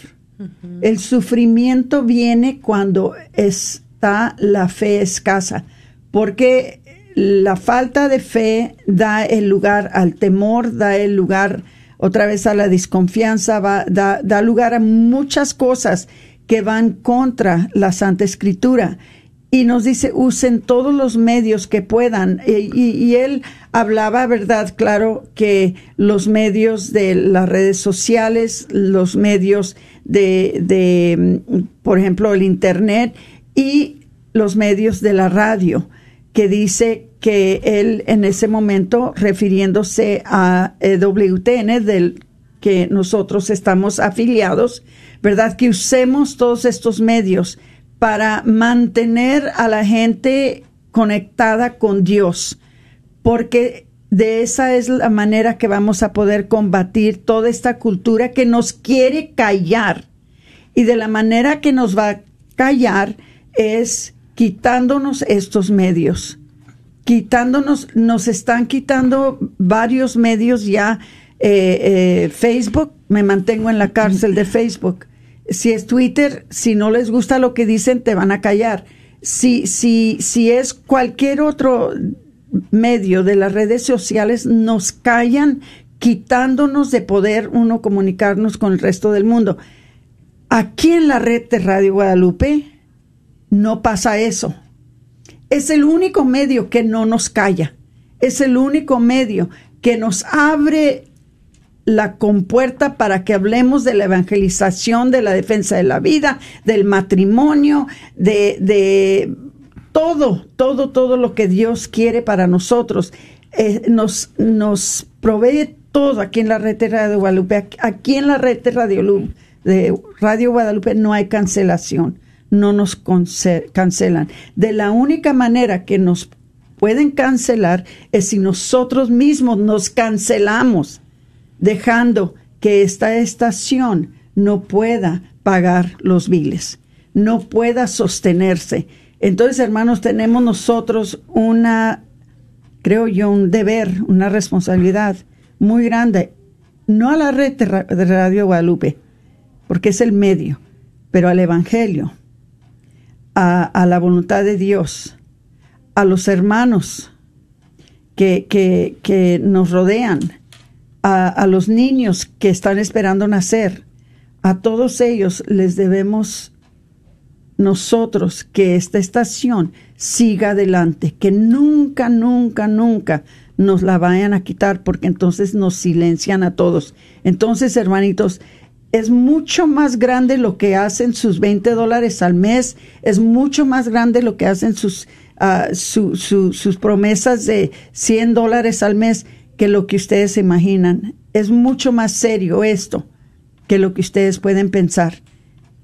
El sufrimiento viene cuando está la fe escasa, porque la falta de fe da el lugar al temor, da el lugar otra vez a la desconfianza, va, da, da lugar a muchas cosas que van contra la Santa Escritura. Y nos dice, usen todos los medios que puedan. Y, él hablaba, ¿verdad? Claro, que los medios de las redes sociales, los medios de, de por ejemplo, el Internet y los medios de la radio, que dice que él en ese momento, refiriéndose a WTN, del que nosotros estamos afiliados, ¿verdad? Que usemos todos estos medios para mantener a la gente conectada con Dios, porque de esa es la manera que vamos a poder combatir toda esta cultura que nos quiere callar. Y de la manera que nos va a callar es quitándonos estos medios. Quitándonos, nos están quitando varios medios ya. Eh, eh, Facebook, me mantengo en la cárcel de Facebook si es Twitter, si no les gusta lo que dicen, te van a callar. Si, si, si es cualquier otro medio de las redes sociales, nos callan quitándonos de poder uno comunicarnos con el resto del mundo. Aquí en la red de Radio Guadalupe no pasa eso. Es el único medio que no nos calla. Es el único medio que nos abre la compuerta para que hablemos de la evangelización, de la defensa de la vida, del matrimonio, de, de todo, todo, todo lo que Dios quiere para nosotros. Eh, nos, nos provee todo aquí en la red de Radio Guadalupe, aquí en la red de Radio, de Radio Guadalupe no hay cancelación, no nos cancelan. De la única manera que nos pueden cancelar es si nosotros mismos nos cancelamos, dejando que esta estación no pueda pagar los biles, no pueda sostenerse. Entonces, hermanos, tenemos nosotros una, creo yo, un deber, una responsabilidad muy grande, no a la red de Radio Guadalupe, porque es el medio, pero al Evangelio, a, la voluntad de Dios, a los hermanos que, que, nos rodean, a, los niños que están esperando nacer, a todos ellos les debemos nosotros que esta estación siga adelante, que nunca, nunca, nunca nos la vayan a quitar porque entonces nos silencian a todos. Entonces, hermanitos, es mucho más grande lo que hacen sus 20 dólares al mes, es mucho más grande lo que hacen sus, ah, sus promesas de 100 dólares al mes que lo que ustedes se imaginan. Es mucho más serio esto que lo que ustedes pueden pensar.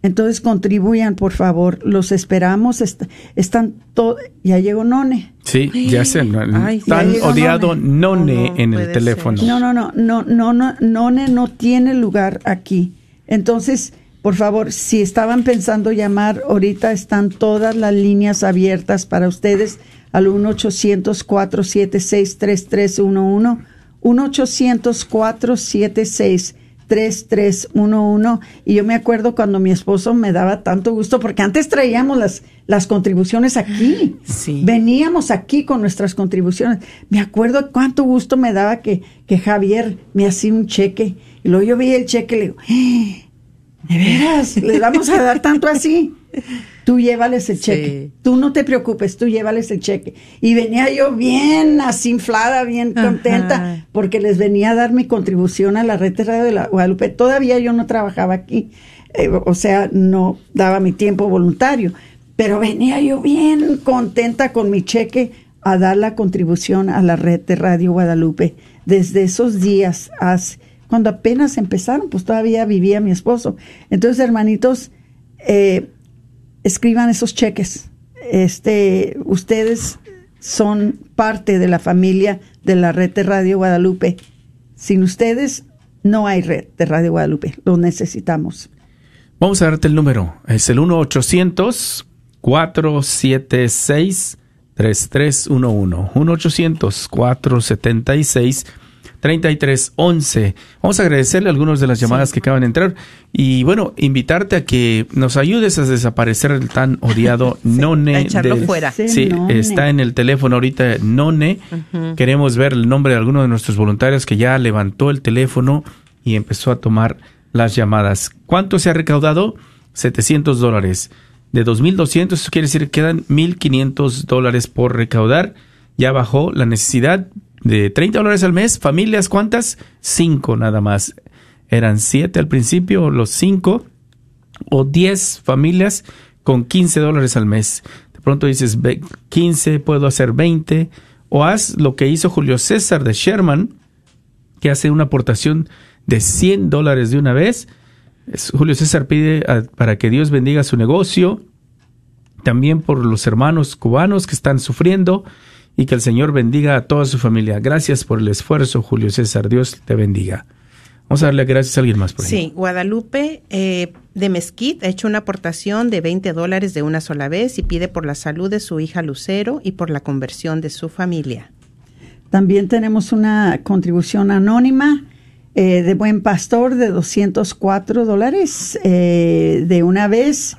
Entonces contribuyan, por favor. Los esperamos. están todo. Ya llegó None. Sí, ya sé. Tan odiado None, en el teléfono. No, no, no, no, no, no, None no tiene lugar aquí. Entonces, por favor, si estaban pensando llamar, ahorita están todas las líneas abiertas para ustedes al 1-800-476-3311. 1-800-476-3311. 3311 y yo me acuerdo cuando mi esposo me daba tanto gusto porque antes traíamos las, las contribuciones aquí. Sí. Veníamos aquí con nuestras contribuciones. Me acuerdo cuánto gusto me daba que, que Javier me hacía un cheque y luego yo vi el cheque y le digo, ¡Eh! ¿de veras? ¿Le vamos a dar tanto así? Tú llévales el cheque. Tú no te preocupes, tú llévales el cheque. Y venía yo bien así inflada, bien contenta, porque les venía a dar mi contribución a la red de Radio de la Guadalupe. Todavía yo no trabajaba aquí, eh, o sea, no daba mi tiempo voluntario, pero venía yo bien contenta con mi cheque a dar la contribución a la red de Radio Guadalupe. Desde esos días, cuando apenas empezaron, pues todavía vivía mi esposo. Entonces, hermanitos, eh, escriban esos cheques. Este, ustedes son parte de la familia de la red de Radio Guadalupe. Sin ustedes no hay red de Radio Guadalupe. Lo necesitamos. Vamos a darte el número. Es el 1-800-476-3311. 1-800-476-3311. 3311. Vamos a agradecerle algunas de las llamadas que acaban de entrar y bueno, invitarte a que nos ayudes a desaparecer el tan odiado None. A echarlo fuera. Sí, está en el teléfono ahorita None. Queremos ver el nombre de alguno de nuestros voluntarios que ya levantó el teléfono y empezó a tomar las llamadas. ¿Cuánto se ha recaudado? 700 dólares. De 2.200, eso quiere decir que quedan 1.500 dólares por recaudar. Ya bajó la necesidad, de 30 dólares al mes, familias, ¿cuántas? Cinco nada más. Eran siete al principio, los cinco, o 10 familias con 15 dólares al mes. De pronto dices, 15, puedo hacer 20, o haz lo que hizo Julio César de Sherman, que hace una aportación de 100 dólares de una vez. Julio César pide para que Dios bendiga su negocio, también por los hermanos cubanos que están sufriendo y que el Señor bendiga a toda su familia. Gracias por el esfuerzo, Julio César. Dios te bendiga. Vamos a darle gracias a alguien más por ahí. Sí, Guadalupe eh, de Mezquit ha hecho una aportación de 20 dólares de una sola vez y pide por la salud de su hija Lucero y por la conversión de su familia. También tenemos una contribución anónima eh, de Buen Pastor de 204 dólares eh, de una vez.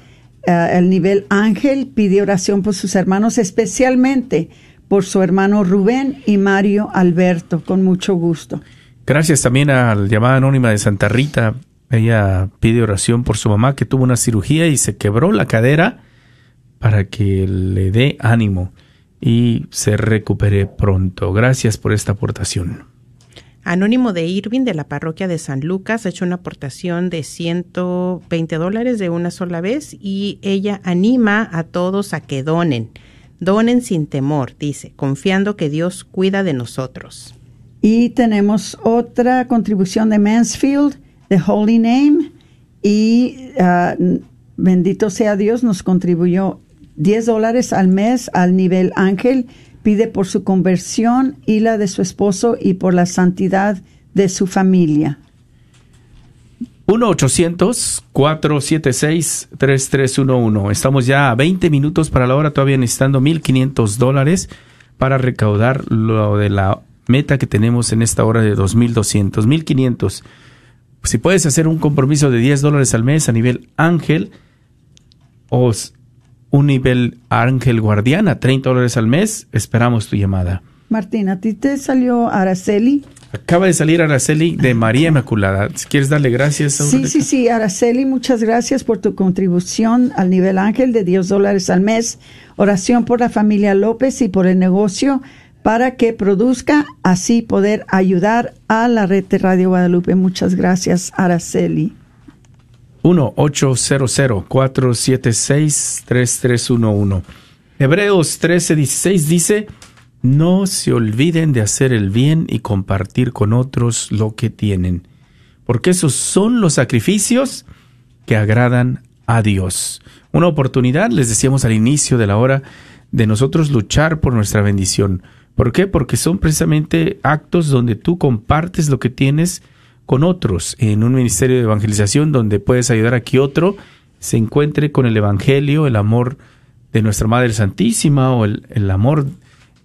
al nivel Ángel pide oración por sus hermanos, especialmente por su hermano Rubén y Mario Alberto, con mucho gusto. Gracias también a la llamada anónima de Santa Rita. Ella pide oración por su mamá que tuvo una cirugía y se quebró la cadera para que le dé ánimo y se recupere pronto. Gracias por esta aportación. Anónimo de Irving de la parroquia de San Lucas ha hecho una aportación de 120 dólares de una sola vez y ella anima a todos a que donen. Donen sin temor, dice, confiando que Dios cuida de nosotros. Y tenemos otra contribución de Mansfield, de Holy Name, y ah, bendito sea Dios, nos contribuyó 10 dólares al mes al nivel ángel. Pide por su conversión y la de su esposo y por la santidad de su familia. 1-800-476-3311. Estamos ya a 20 minutos para la hora, todavía necesitando 1.500 dólares para recaudar lo de la meta que tenemos en esta hora de 2.200, 1.500. Si puedes hacer un compromiso de 10 dólares al mes a nivel ángel o un nivel ángel guardiana, 30 dólares al mes, esperamos tu llamada. Martín, ¿a ti te salió Araceli? Acaba de salir Araceli de María Inmaculada. ¿Quieres darle gracias? A sí, sí, sí. Araceli, muchas gracias por tu contribución al nivel ángel de 10 dólares al mes. Oración por la familia López y por el negocio para que produzca, así poder ayudar a la red de Radio Guadalupe. Muchas gracias, Araceli. 1-800-476-3311. Hebreos 13:16 dice, no se olviden de hacer el bien y compartir con otros lo que tienen, porque esos son los sacrificios que agradan a Dios. Una oportunidad, les decíamos al inicio de la hora, de nosotros luchar por nuestra bendición. ¿Por qué? Porque son precisamente actos donde tú compartes lo que tienes con otros en un ministerio de evangelización donde puedes ayudar a que otro se encuentre con el Evangelio, el amor de nuestra Madre Santísima o el, el amor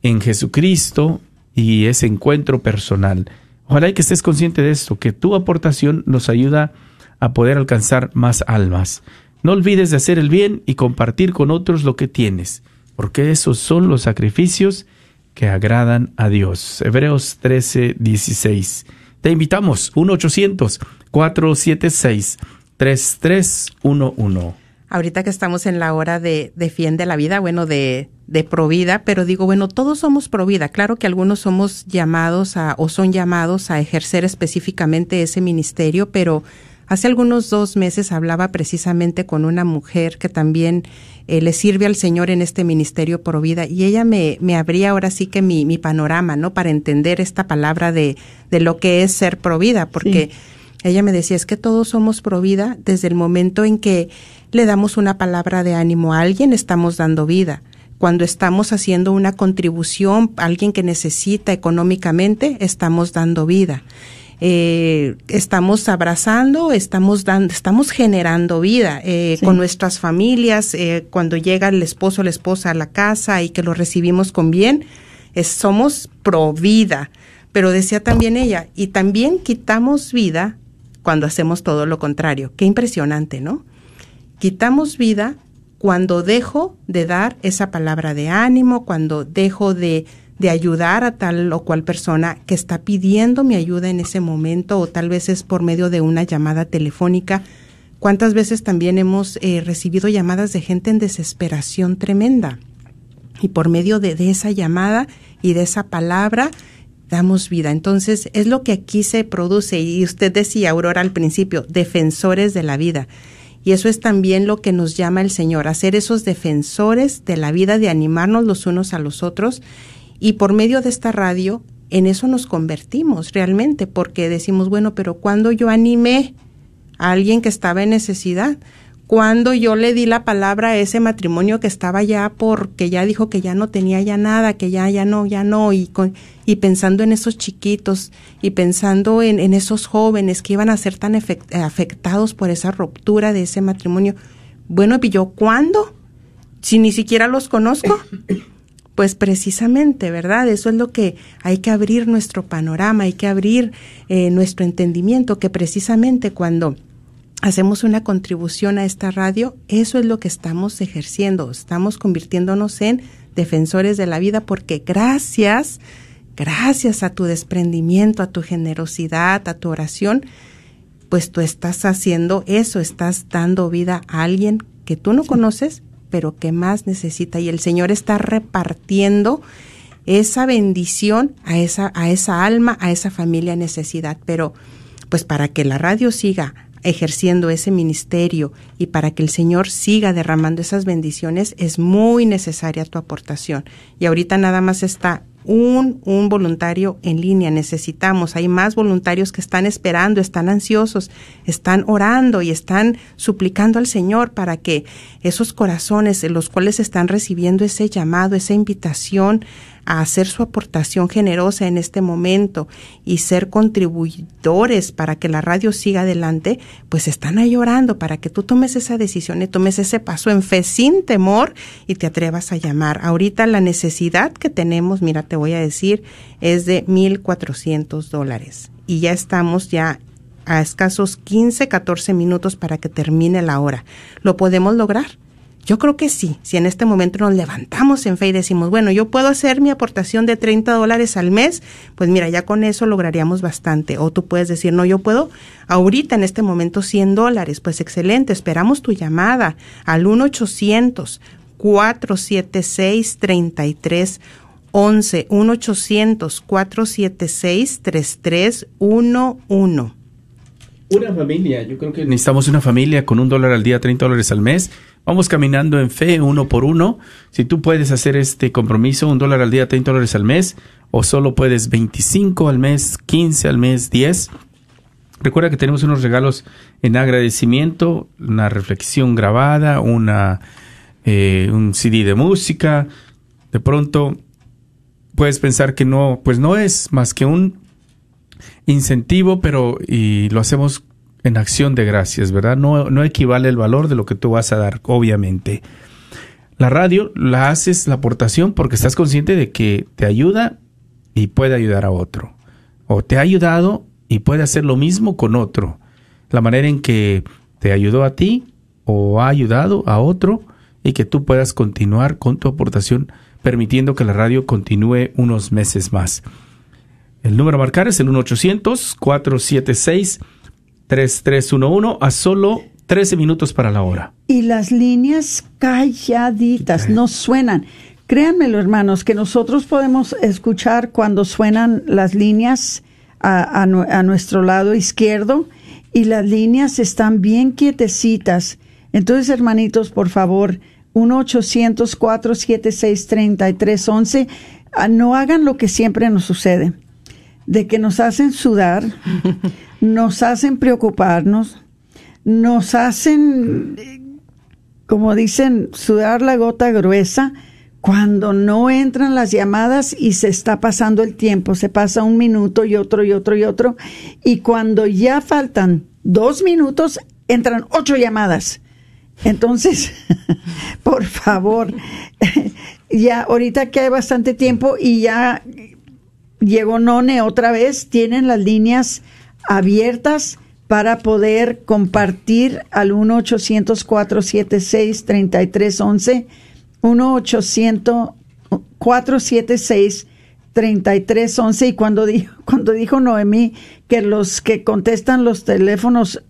en Jesucristo y ese encuentro personal. Ojalá que estés consciente de esto, que tu aportación nos ayuda a poder alcanzar más almas. No olvides de hacer el bien y compartir con otros lo que tienes, porque esos son los sacrificios que agradan a Dios. Hebreos 13, 16. Te invitamos, 1-800-476-3311. Ahorita que estamos en la hora de Defiende la Vida, bueno, de, de Provida, pero digo, bueno, todos somos Provida. Claro que algunos somos llamados a, o son llamados a ejercer específicamente ese ministerio, pero hace algunos dos meses hablaba precisamente con una mujer que también eh, le sirve al Señor en este ministerio Provida y ella me, me abría ahora sí que mi, mi panorama, ¿no? Para entender esta palabra de, de lo que es ser Provida, porque ella me decía, es que todos somos Provida desde el momento en que le damos una palabra de ánimo a alguien, estamos dando vida. Cuando estamos haciendo una contribución a alguien que necesita económicamente, estamos dando vida. Eh, estamos abrazando, estamos dando, estamos generando vida eh, con nuestras familias. Eh, cuando llega el esposo o la esposa a la casa y que lo recibimos con bien, somos pro vida. Pero decía también ella, y también quitamos vida cuando hacemos todo lo contrario. Qué impresionante, ¿no? Quitamos vida cuando dejo de dar esa palabra de ánimo, cuando dejo de, de ayudar a tal o cual persona que está pidiendo mi ayuda en ese momento o tal vez es por medio de una llamada telefónica. ¿Cuántas veces también hemos eh, recibido llamadas de gente en desesperación tremenda? Y por medio de, de esa llamada y de esa palabra damos vida. Entonces, es lo que aquí se produce. Y usted decía, Aurora, al principio, defensores de la vida. Y eso es también lo que nos llama el Señor, a ser esos defensores de la vida, de animarnos los unos a los otros. Y por medio de esta radio, en eso nos convertimos realmente, porque decimos, bueno, pero cuando yo animé a alguien que estaba en necesidad, cuando yo le di la palabra a ese matrimonio que estaba ya porque ya dijo que ya no tenía ya nada, que ya, ya no, ya no, y, con, y pensando en esos chiquitos y pensando en, en esos jóvenes que iban a ser tan afectados por esa ruptura de ese matrimonio. Bueno, ¿y yo cuándo? Si ni siquiera los conozco. Pues precisamente, ¿verdad? Eso es lo que hay que abrir nuestro panorama, hay que abrir eh, nuestro entendimiento, que precisamente cuando hacemos una contribución a esta radio, eso es lo que estamos ejerciendo, estamos convirtiéndonos en defensores de la vida porque gracias, gracias a tu desprendimiento, a tu generosidad, a tu oración, pues tú estás haciendo eso, estás dando vida a alguien que tú no conoces, pero que más necesita. Y el Señor está repartiendo esa bendición a esa a esa alma, a esa familia necesidad, pero pues para que la radio siga ejerciendo ese ministerio y para que el Señor siga derramando esas bendiciones es muy necesaria tu aportación. Y ahorita nada más está un, un voluntario en línea. Necesitamos, hay más voluntarios que están esperando, están ansiosos, están orando y están suplicando al Señor para que esos corazones en los cuales están recibiendo ese llamado, esa invitación a hacer su aportación generosa en este momento y ser contribuidores para que la radio siga adelante, pues están ahí para que tú tomes esa decisión y tomes ese paso en fe sin temor y te atrevas a llamar. Ahorita la necesidad que tenemos, mira, te voy a decir, es de 1.400 dólares y ya estamos ya a escasos 15, 14 minutos para que termine la hora. ¿Lo podemos lograr? Yo creo que sí, si en este momento nos levantamos en fe y decimos, bueno, yo puedo hacer mi aportación de 30 dólares al mes, pues mira, ya con eso lograríamos bastante. O tú puedes decir, no, yo puedo ahorita en este momento 100 dólares, pues excelente, esperamos tu llamada al 1-800-476-3311. 1-800-476-3311. Una familia, yo creo que necesitamos una familia con un dólar al día, 30 dólares al mes Vamos caminando en fe uno por uno. Si tú puedes hacer este compromiso, un dólar al día, 30 dólares al mes, o solo puedes 25 al mes, 15 al mes, 10. Recuerda que tenemos unos regalos en agradecimiento, una reflexión grabada, una, eh, un CD de música. De pronto puedes pensar que no, pues no es más que un incentivo, pero y lo hacemos en acción de gracias, ¿verdad? No, no equivale el valor de lo que tú vas a dar, obviamente. La radio la haces la aportación porque estás consciente de que te ayuda y puede ayudar a otro. O te ha ayudado y puede hacer lo mismo con otro. La manera en que te ayudó a ti o ha ayudado a otro y que tú puedas continuar con tu aportación permitiendo que la radio continúe unos meses más. El número a marcar es el 1 800 476 3311 a solo 13 minutos para la hora. Y las líneas calladitas, no suenan. Créanmelo, hermanos, que nosotros podemos escuchar cuando suenan las líneas a, a, nuestro lado izquierdo y las líneas están bien quietecitas. Entonces, hermanitos, por favor, 1-800-476-3311, ah, no hagan lo que siempre nos sucede, de que nos hacen sudar. nos hacen preocuparnos, nos hacen, como dicen, sudar la gota gruesa cuando no entran las llamadas y se está pasando el tiempo, se pasa un minuto y otro y otro y otro, y cuando ya faltan dos minutos, entran ocho llamadas. Entonces, por favor, ya ahorita que hay bastante tiempo y ya llegó None otra vez, tienen las líneas abiertas para poder compartir al 1-800-476-3311, 1-800-476-3311. Y cuando dijo, cuando dijo Noemí que los que contestan los teléfonos,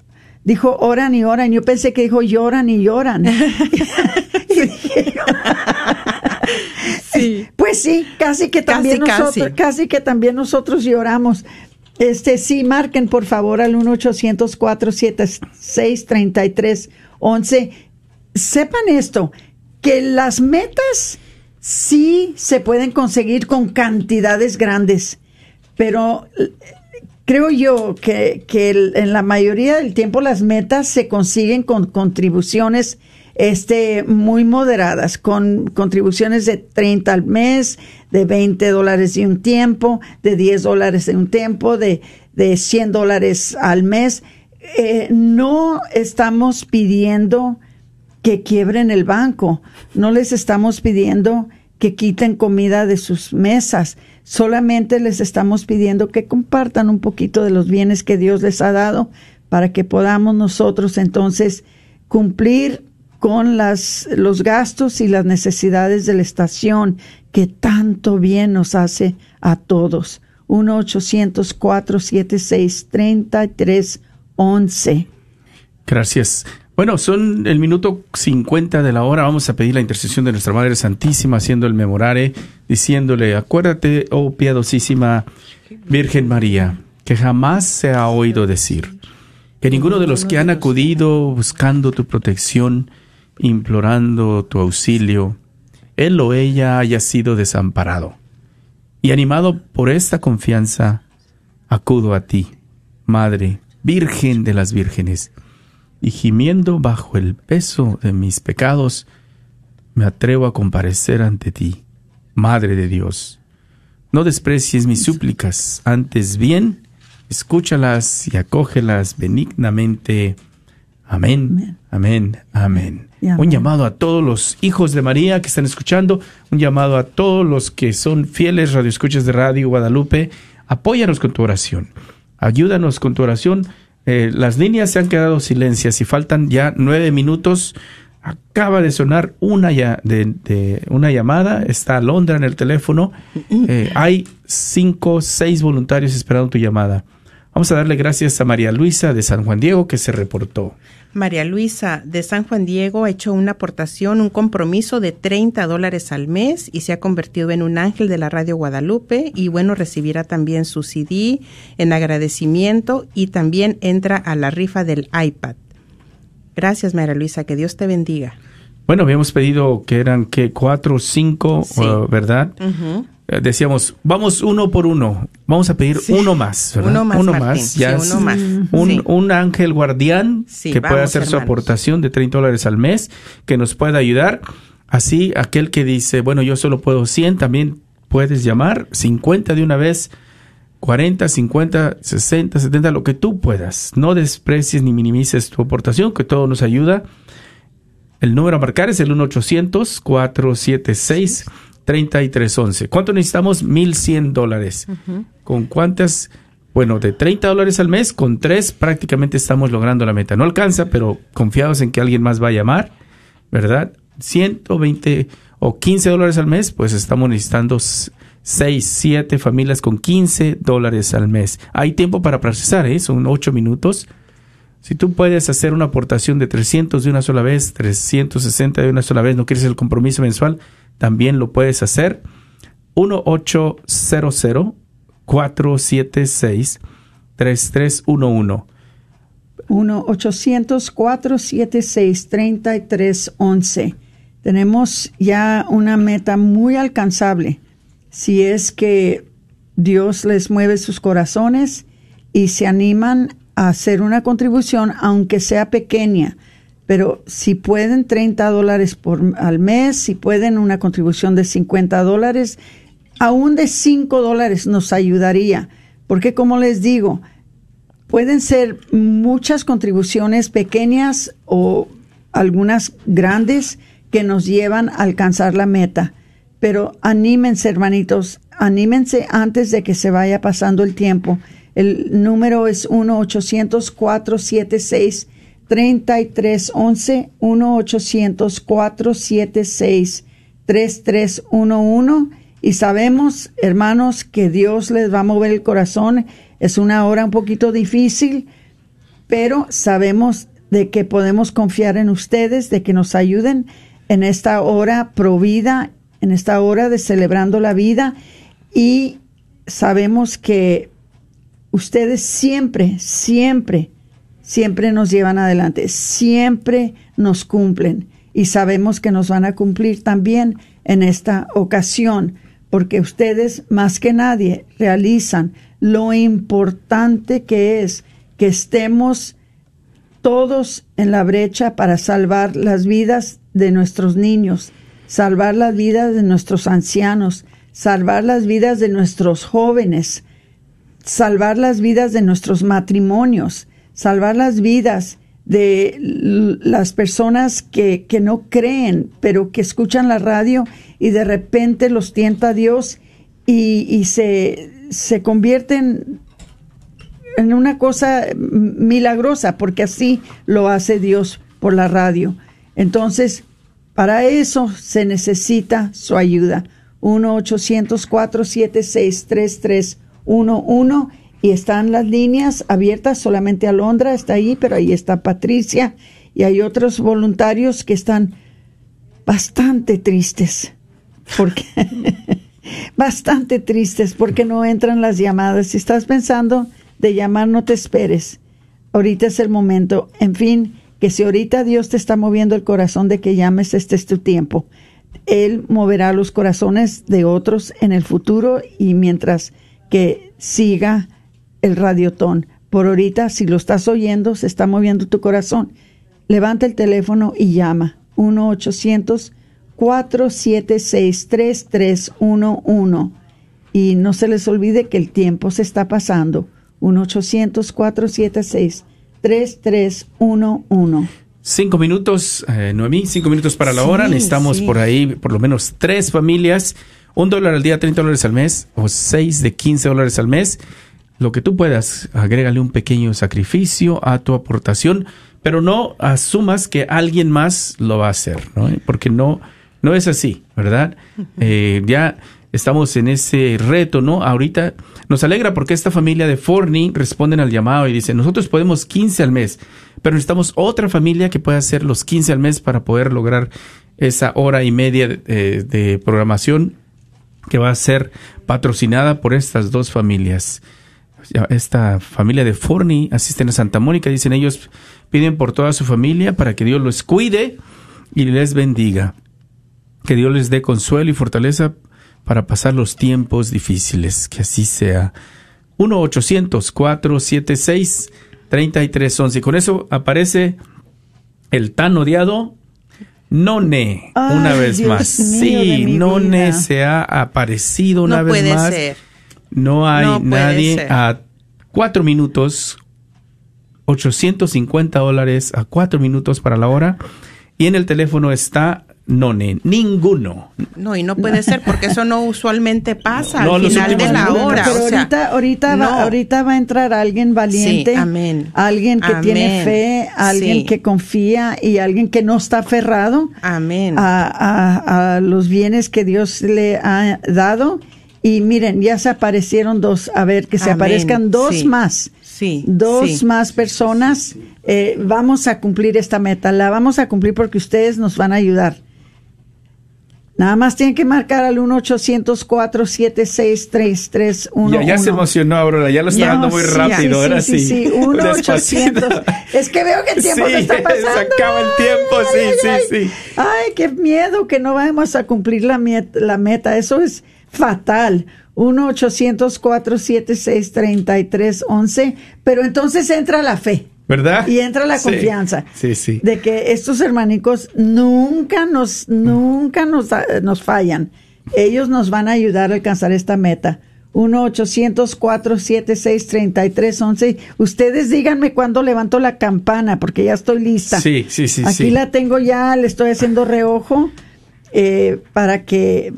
dijo oran y oran, yo pensé que dijo lloran y lloran. sí. Pues sí, casi que también nosotros, casi que también nosotros lloramos. Este, sí, marquen por favor al 1-800-476-3311. Sepan esto, que las metas sí se pueden conseguir con cantidades grandes, pero creo yo que, que en la mayoría del tiempo las metas se consiguen con contribuciones este, muy moderadas, con contribuciones de 30 al mes, de 20 dólares de un tiempo, de 10 dólares de un tiempo, de, de 100 dólares al mes. Eh, no estamos pidiendo que quiebren el banco, no les estamos pidiendo que quiten comida de sus mesas, solamente les estamos pidiendo que compartan un poquito de los bienes que Dios les ha dado para que podamos nosotros entonces cumplir con las, los gastos y las necesidades de la estación que tanto bien nos hace a todos. 1-800-476-3311. Gracias. Bueno, son el minuto 50 de la hora. Vamos a pedir la intercesión de nuestra Madre Santísima, haciendo el memorare, diciéndole, acuérdate, oh piadosísima Virgen María, que jamás se ha oído decir que ninguno de los que han acudido buscando tu protección, implorando tu auxilio, él o ella haya sido desamparado. Y animado por esta confianza, acudo a ti, Madre, Virgen de las Vírgenes, y gimiendo bajo el peso de mis pecados, me atrevo a comparecer ante ti, Madre de Dios. No desprecies mis súplicas, antes bien, escúchalas y acógelas benignamente. Amén, amén, amén. Un llamado a todos los hijos de María que están escuchando, un llamado a todos los que son fieles radioescuchas de Radio Guadalupe. Apóyanos con tu oración, ayúdanos con tu oración. Eh, las líneas se han quedado silencias y faltan ya nueve minutos. Acaba de sonar una, ya, de, una llamada, está Londra en el teléfono. Eh, hay cinco, seis voluntarios esperando tu llamada. Vamos a darle gracias a María Luisa de San Juan Diego que se reportó. María Luisa de San Juan Diego ha hecho una aportación, un compromiso de 30 dólares al mes y se ha convertido en un ángel de la Radio Guadalupe y bueno, recibirá también su CD en agradecimiento y también entra a la rifa del iPad. Gracias María Luisa, que Dios te bendiga. Bueno, habíamos pedido que eran que cuatro o cinco, uh, ¿verdad? Eh, decíamos, vamos uno por uno, vamos a pedir uno más, ¿verdad? Uno más, uno más, ya uno más. Un, un, ángel guardián que pueda hacer su aportación de 30 dólares al mes, que nos pueda ayudar. Así, aquel que dice, bueno, yo solo puedo 100, también puedes llamar 50 de una vez, 40, 50, 60, 70, lo que tú puedas. No desprecies ni minimices tu aportación, que todo nos ayuda. El número a marcar es el 1-800-476. 3311. ¿Cuánto necesitamos? 1100 dólares. ¿Con cuántas? Bueno, de 30 dólares al mes, con tres prácticamente estamos logrando la meta. No alcanza, pero confiados en que alguien más va a llamar, ¿verdad? 120 o 15 dólares al mes, pues estamos necesitando 6, 7 familias con 15 dólares al mes. Hay tiempo para procesar, ¿eh? Son 8 minutos. Si tú puedes hacer una aportación de 300 de una sola vez, 360 de una sola vez, no quieres el compromiso mensual, también lo puedes hacer. 1-800-476-3311. 1-800-476-3311. Tenemos ya una meta muy alcanzable. Si es que Dios les mueve sus corazones y se animan a hacer una contribución, aunque sea pequeña, pero si pueden 30 dólares por, al mes, si pueden una contribución de 50 dólares, aún de 5 dólares nos ayudaría, porque como les digo, pueden ser muchas contribuciones pequeñas o algunas grandes que nos llevan a alcanzar la meta. Pero anímense, hermanitos, anímense antes de que se vaya pasando el tiempo. El número es 1-800-476 3311 1-800-476-3311 y sabemos, hermanos, que Dios les va a mover el corazón. Es una hora un poquito difícil, pero sabemos de que podemos confiar en ustedes, de que nos ayuden en esta hora provida, en esta hora de celebrando la vida y sabemos que ustedes siempre, siempre siempre nos llevan adelante, siempre nos cumplen y sabemos que nos van a cumplir también en esta ocasión, porque ustedes más que nadie realizan lo importante que es que estemos todos en la brecha para salvar las vidas de nuestros niños, salvar las vidas de nuestros ancianos, salvar las vidas de nuestros jóvenes, salvar las vidas de nuestros matrimonios, salvar las vidas de las personas que, que, no creen, pero que escuchan la radio y de repente los tienta Dios y, y se, se convierten en una cosa milagrosa, porque así lo hace Dios por la radio. Entonces, para eso se necesita su ayuda. 1-800-476-3311 y están las líneas abiertas, solamente Alondra está ahí, pero ahí está Patricia y hay otros voluntarios que están bastante tristes, porque bastante tristes porque no entran las llamadas. Si estás pensando de llamar, no te esperes. Ahorita es el momento. En fin, que si ahorita Dios te está moviendo el corazón de que llames, este es tu tiempo. Él moverá los corazones de otros en el futuro y mientras que siga el radiotón. Por ahorita, si lo estás oyendo, se está moviendo tu corazón. Levanta el teléfono y llama 1-800-476-3311. Y no se les olvide que el tiempo se está pasando. 1-800-476-3311. Cinco minutos, eh, Noemí, cinco minutos para la hora. Necesitamos por ahí por lo menos tres familias. Un dólar al día, 30 dólares al mes, o seis de 15 dólares al mes. Lo que tú puedas, agrégale un pequeño sacrificio a tu aportación, pero no asumas que alguien más lo va a hacer, ¿no? Porque no, no es así, ¿verdad? Eh, ya estamos en ese reto, ¿no? Ahorita nos alegra porque esta familia de Forney responden al llamado y dicen, nosotros podemos 15 al mes, pero necesitamos otra familia que pueda hacer los 15 al mes para poder lograr esa hora y media de, eh, de programación que va a ser patrocinada por estas dos familias. Esta familia de Forney asisten a Santa Mónica, dicen ellos, piden por toda su familia para que Dios los cuide y les bendiga. Que Dios les dé consuelo y fortaleza para pasar los tiempos difíciles. Que así sea. 1-800-476-3311. Y con eso aparece el tan odiado None Ay, una vez Dios más. mío sí, None vida. se ha aparecido una no vez puede más. ser. No hay No nadie ser. a cuatro minutos, 850 dólares a cuatro minutos para la hora. Y en el teléfono está None, ninguno. No, y no puede ser porque eso no usualmente pasa No, al final de la hora. Pero o sea, ahorita, ahorita, no. va, ahorita va a entrar alguien valiente, Sí, amén. alguien que tiene fe, alguien Sí. que confía y alguien que no está aferrado Amén. a, a- a los bienes que Dios le ha dado. Y miren, ya se aparecieron dos, a ver, que se Amén. aparezcan dos Sí. más. Sí, Dos sí. más personas. Eh, vamos a cumplir esta meta. La vamos a cumplir porque ustedes nos van a ayudar. Nada más tienen que marcar al 1-800-476-3311. Ya, ya se emocionó, Aurora, ya lo está Ya, dando muy sí, rápido, sí, ahora sí, sí. sí, sí, 1-800. Despacito. Es que veo que el tiempo Sí, se está pasando. se acaba el tiempo, sí, sí, sí. Ay, qué miedo que no vamos a cumplir la, met- la meta. Eso es fatal. 1-800-476-3311. Pero entonces entra la fe. ¿Verdad? Y entra la confianza Sí, sí. de que estos hermanicos nunca nos, nunca nos, da- nos fallan. Ellos nos van a ayudar a alcanzar esta meta. 1-800-476-3311. Ustedes díganme cuándo levanto la campana, porque ya estoy lista. Sí, sí, sí, Aquí sí. la tengo ya, le estoy haciendo reojo eh, para que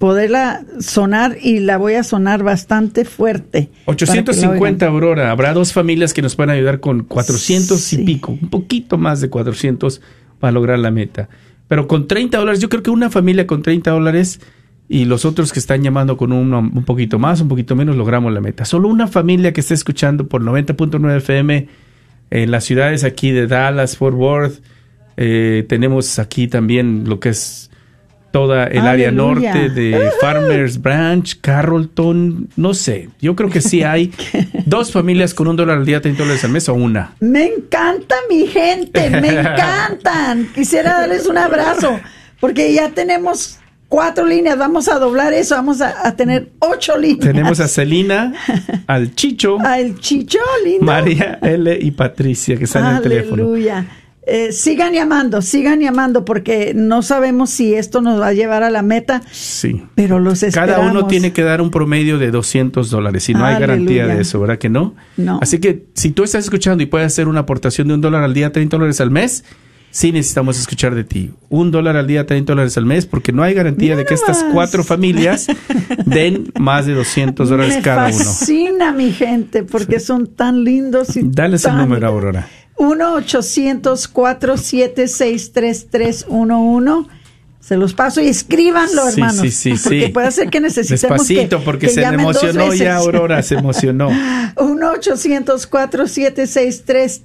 poderla sonar y la voy a sonar bastante fuerte. para que la 850, oigan. Aurora. Habrá dos familias que nos pueden ayudar con 400 Sí. y pico, un poquito más de 400 para lograr la meta. Pero con 30 dólares, yo creo que una familia con 30 dólares y los otros que están llamando con uno, un poquito más, un poquito menos, logramos la meta. Solo una familia que esté escuchando por 90.9 FM en las ciudades aquí de Dallas, Fort Worth. eh, tenemos aquí también lo que es toda el área norte de Farmers Branch, Carrollton, no sé. Yo creo que sí hay dos familias con un dólar al día, 30 dólares al mes o una. Me encanta mi gente, me encantan. Quisiera darles un abrazo, porque ya tenemos cuatro líneas, vamos a doblar eso, vamos a, a tener ocho líneas. Tenemos a Celina, al Chicho, Al Chicho, lindo. María L y Patricia que están en el teléfono. Aleluya. Eh, sigan llamando, sigan llamando, porque no sabemos si esto nos va a llevar a la meta, Sí. pero los esperamos. Cada uno tiene que dar un promedio de 200 dólares y no hay garantía de eso, ¿verdad que no? No. Así que si tú estás escuchando y puedes hacer una aportación de un dólar al día, 30 dólares al mes, sí necesitamos escuchar de ti. Un dólar al día, 30 dólares al mes, porque no hay garantía Mira de que estas cuatro familias den más de 200 dólares Me cada uno. fascina mi gente, porque son tan lindos y Dales el tan- número, Aurora. 1-800-476-3311. Se los paso y escríbanlo, Sí, hermanos. sí, sí, porque sí. puede ser que necesitemos Despacito, que, porque que se emocionó ya, Aurora, se emocionó. 1-800-476-3311.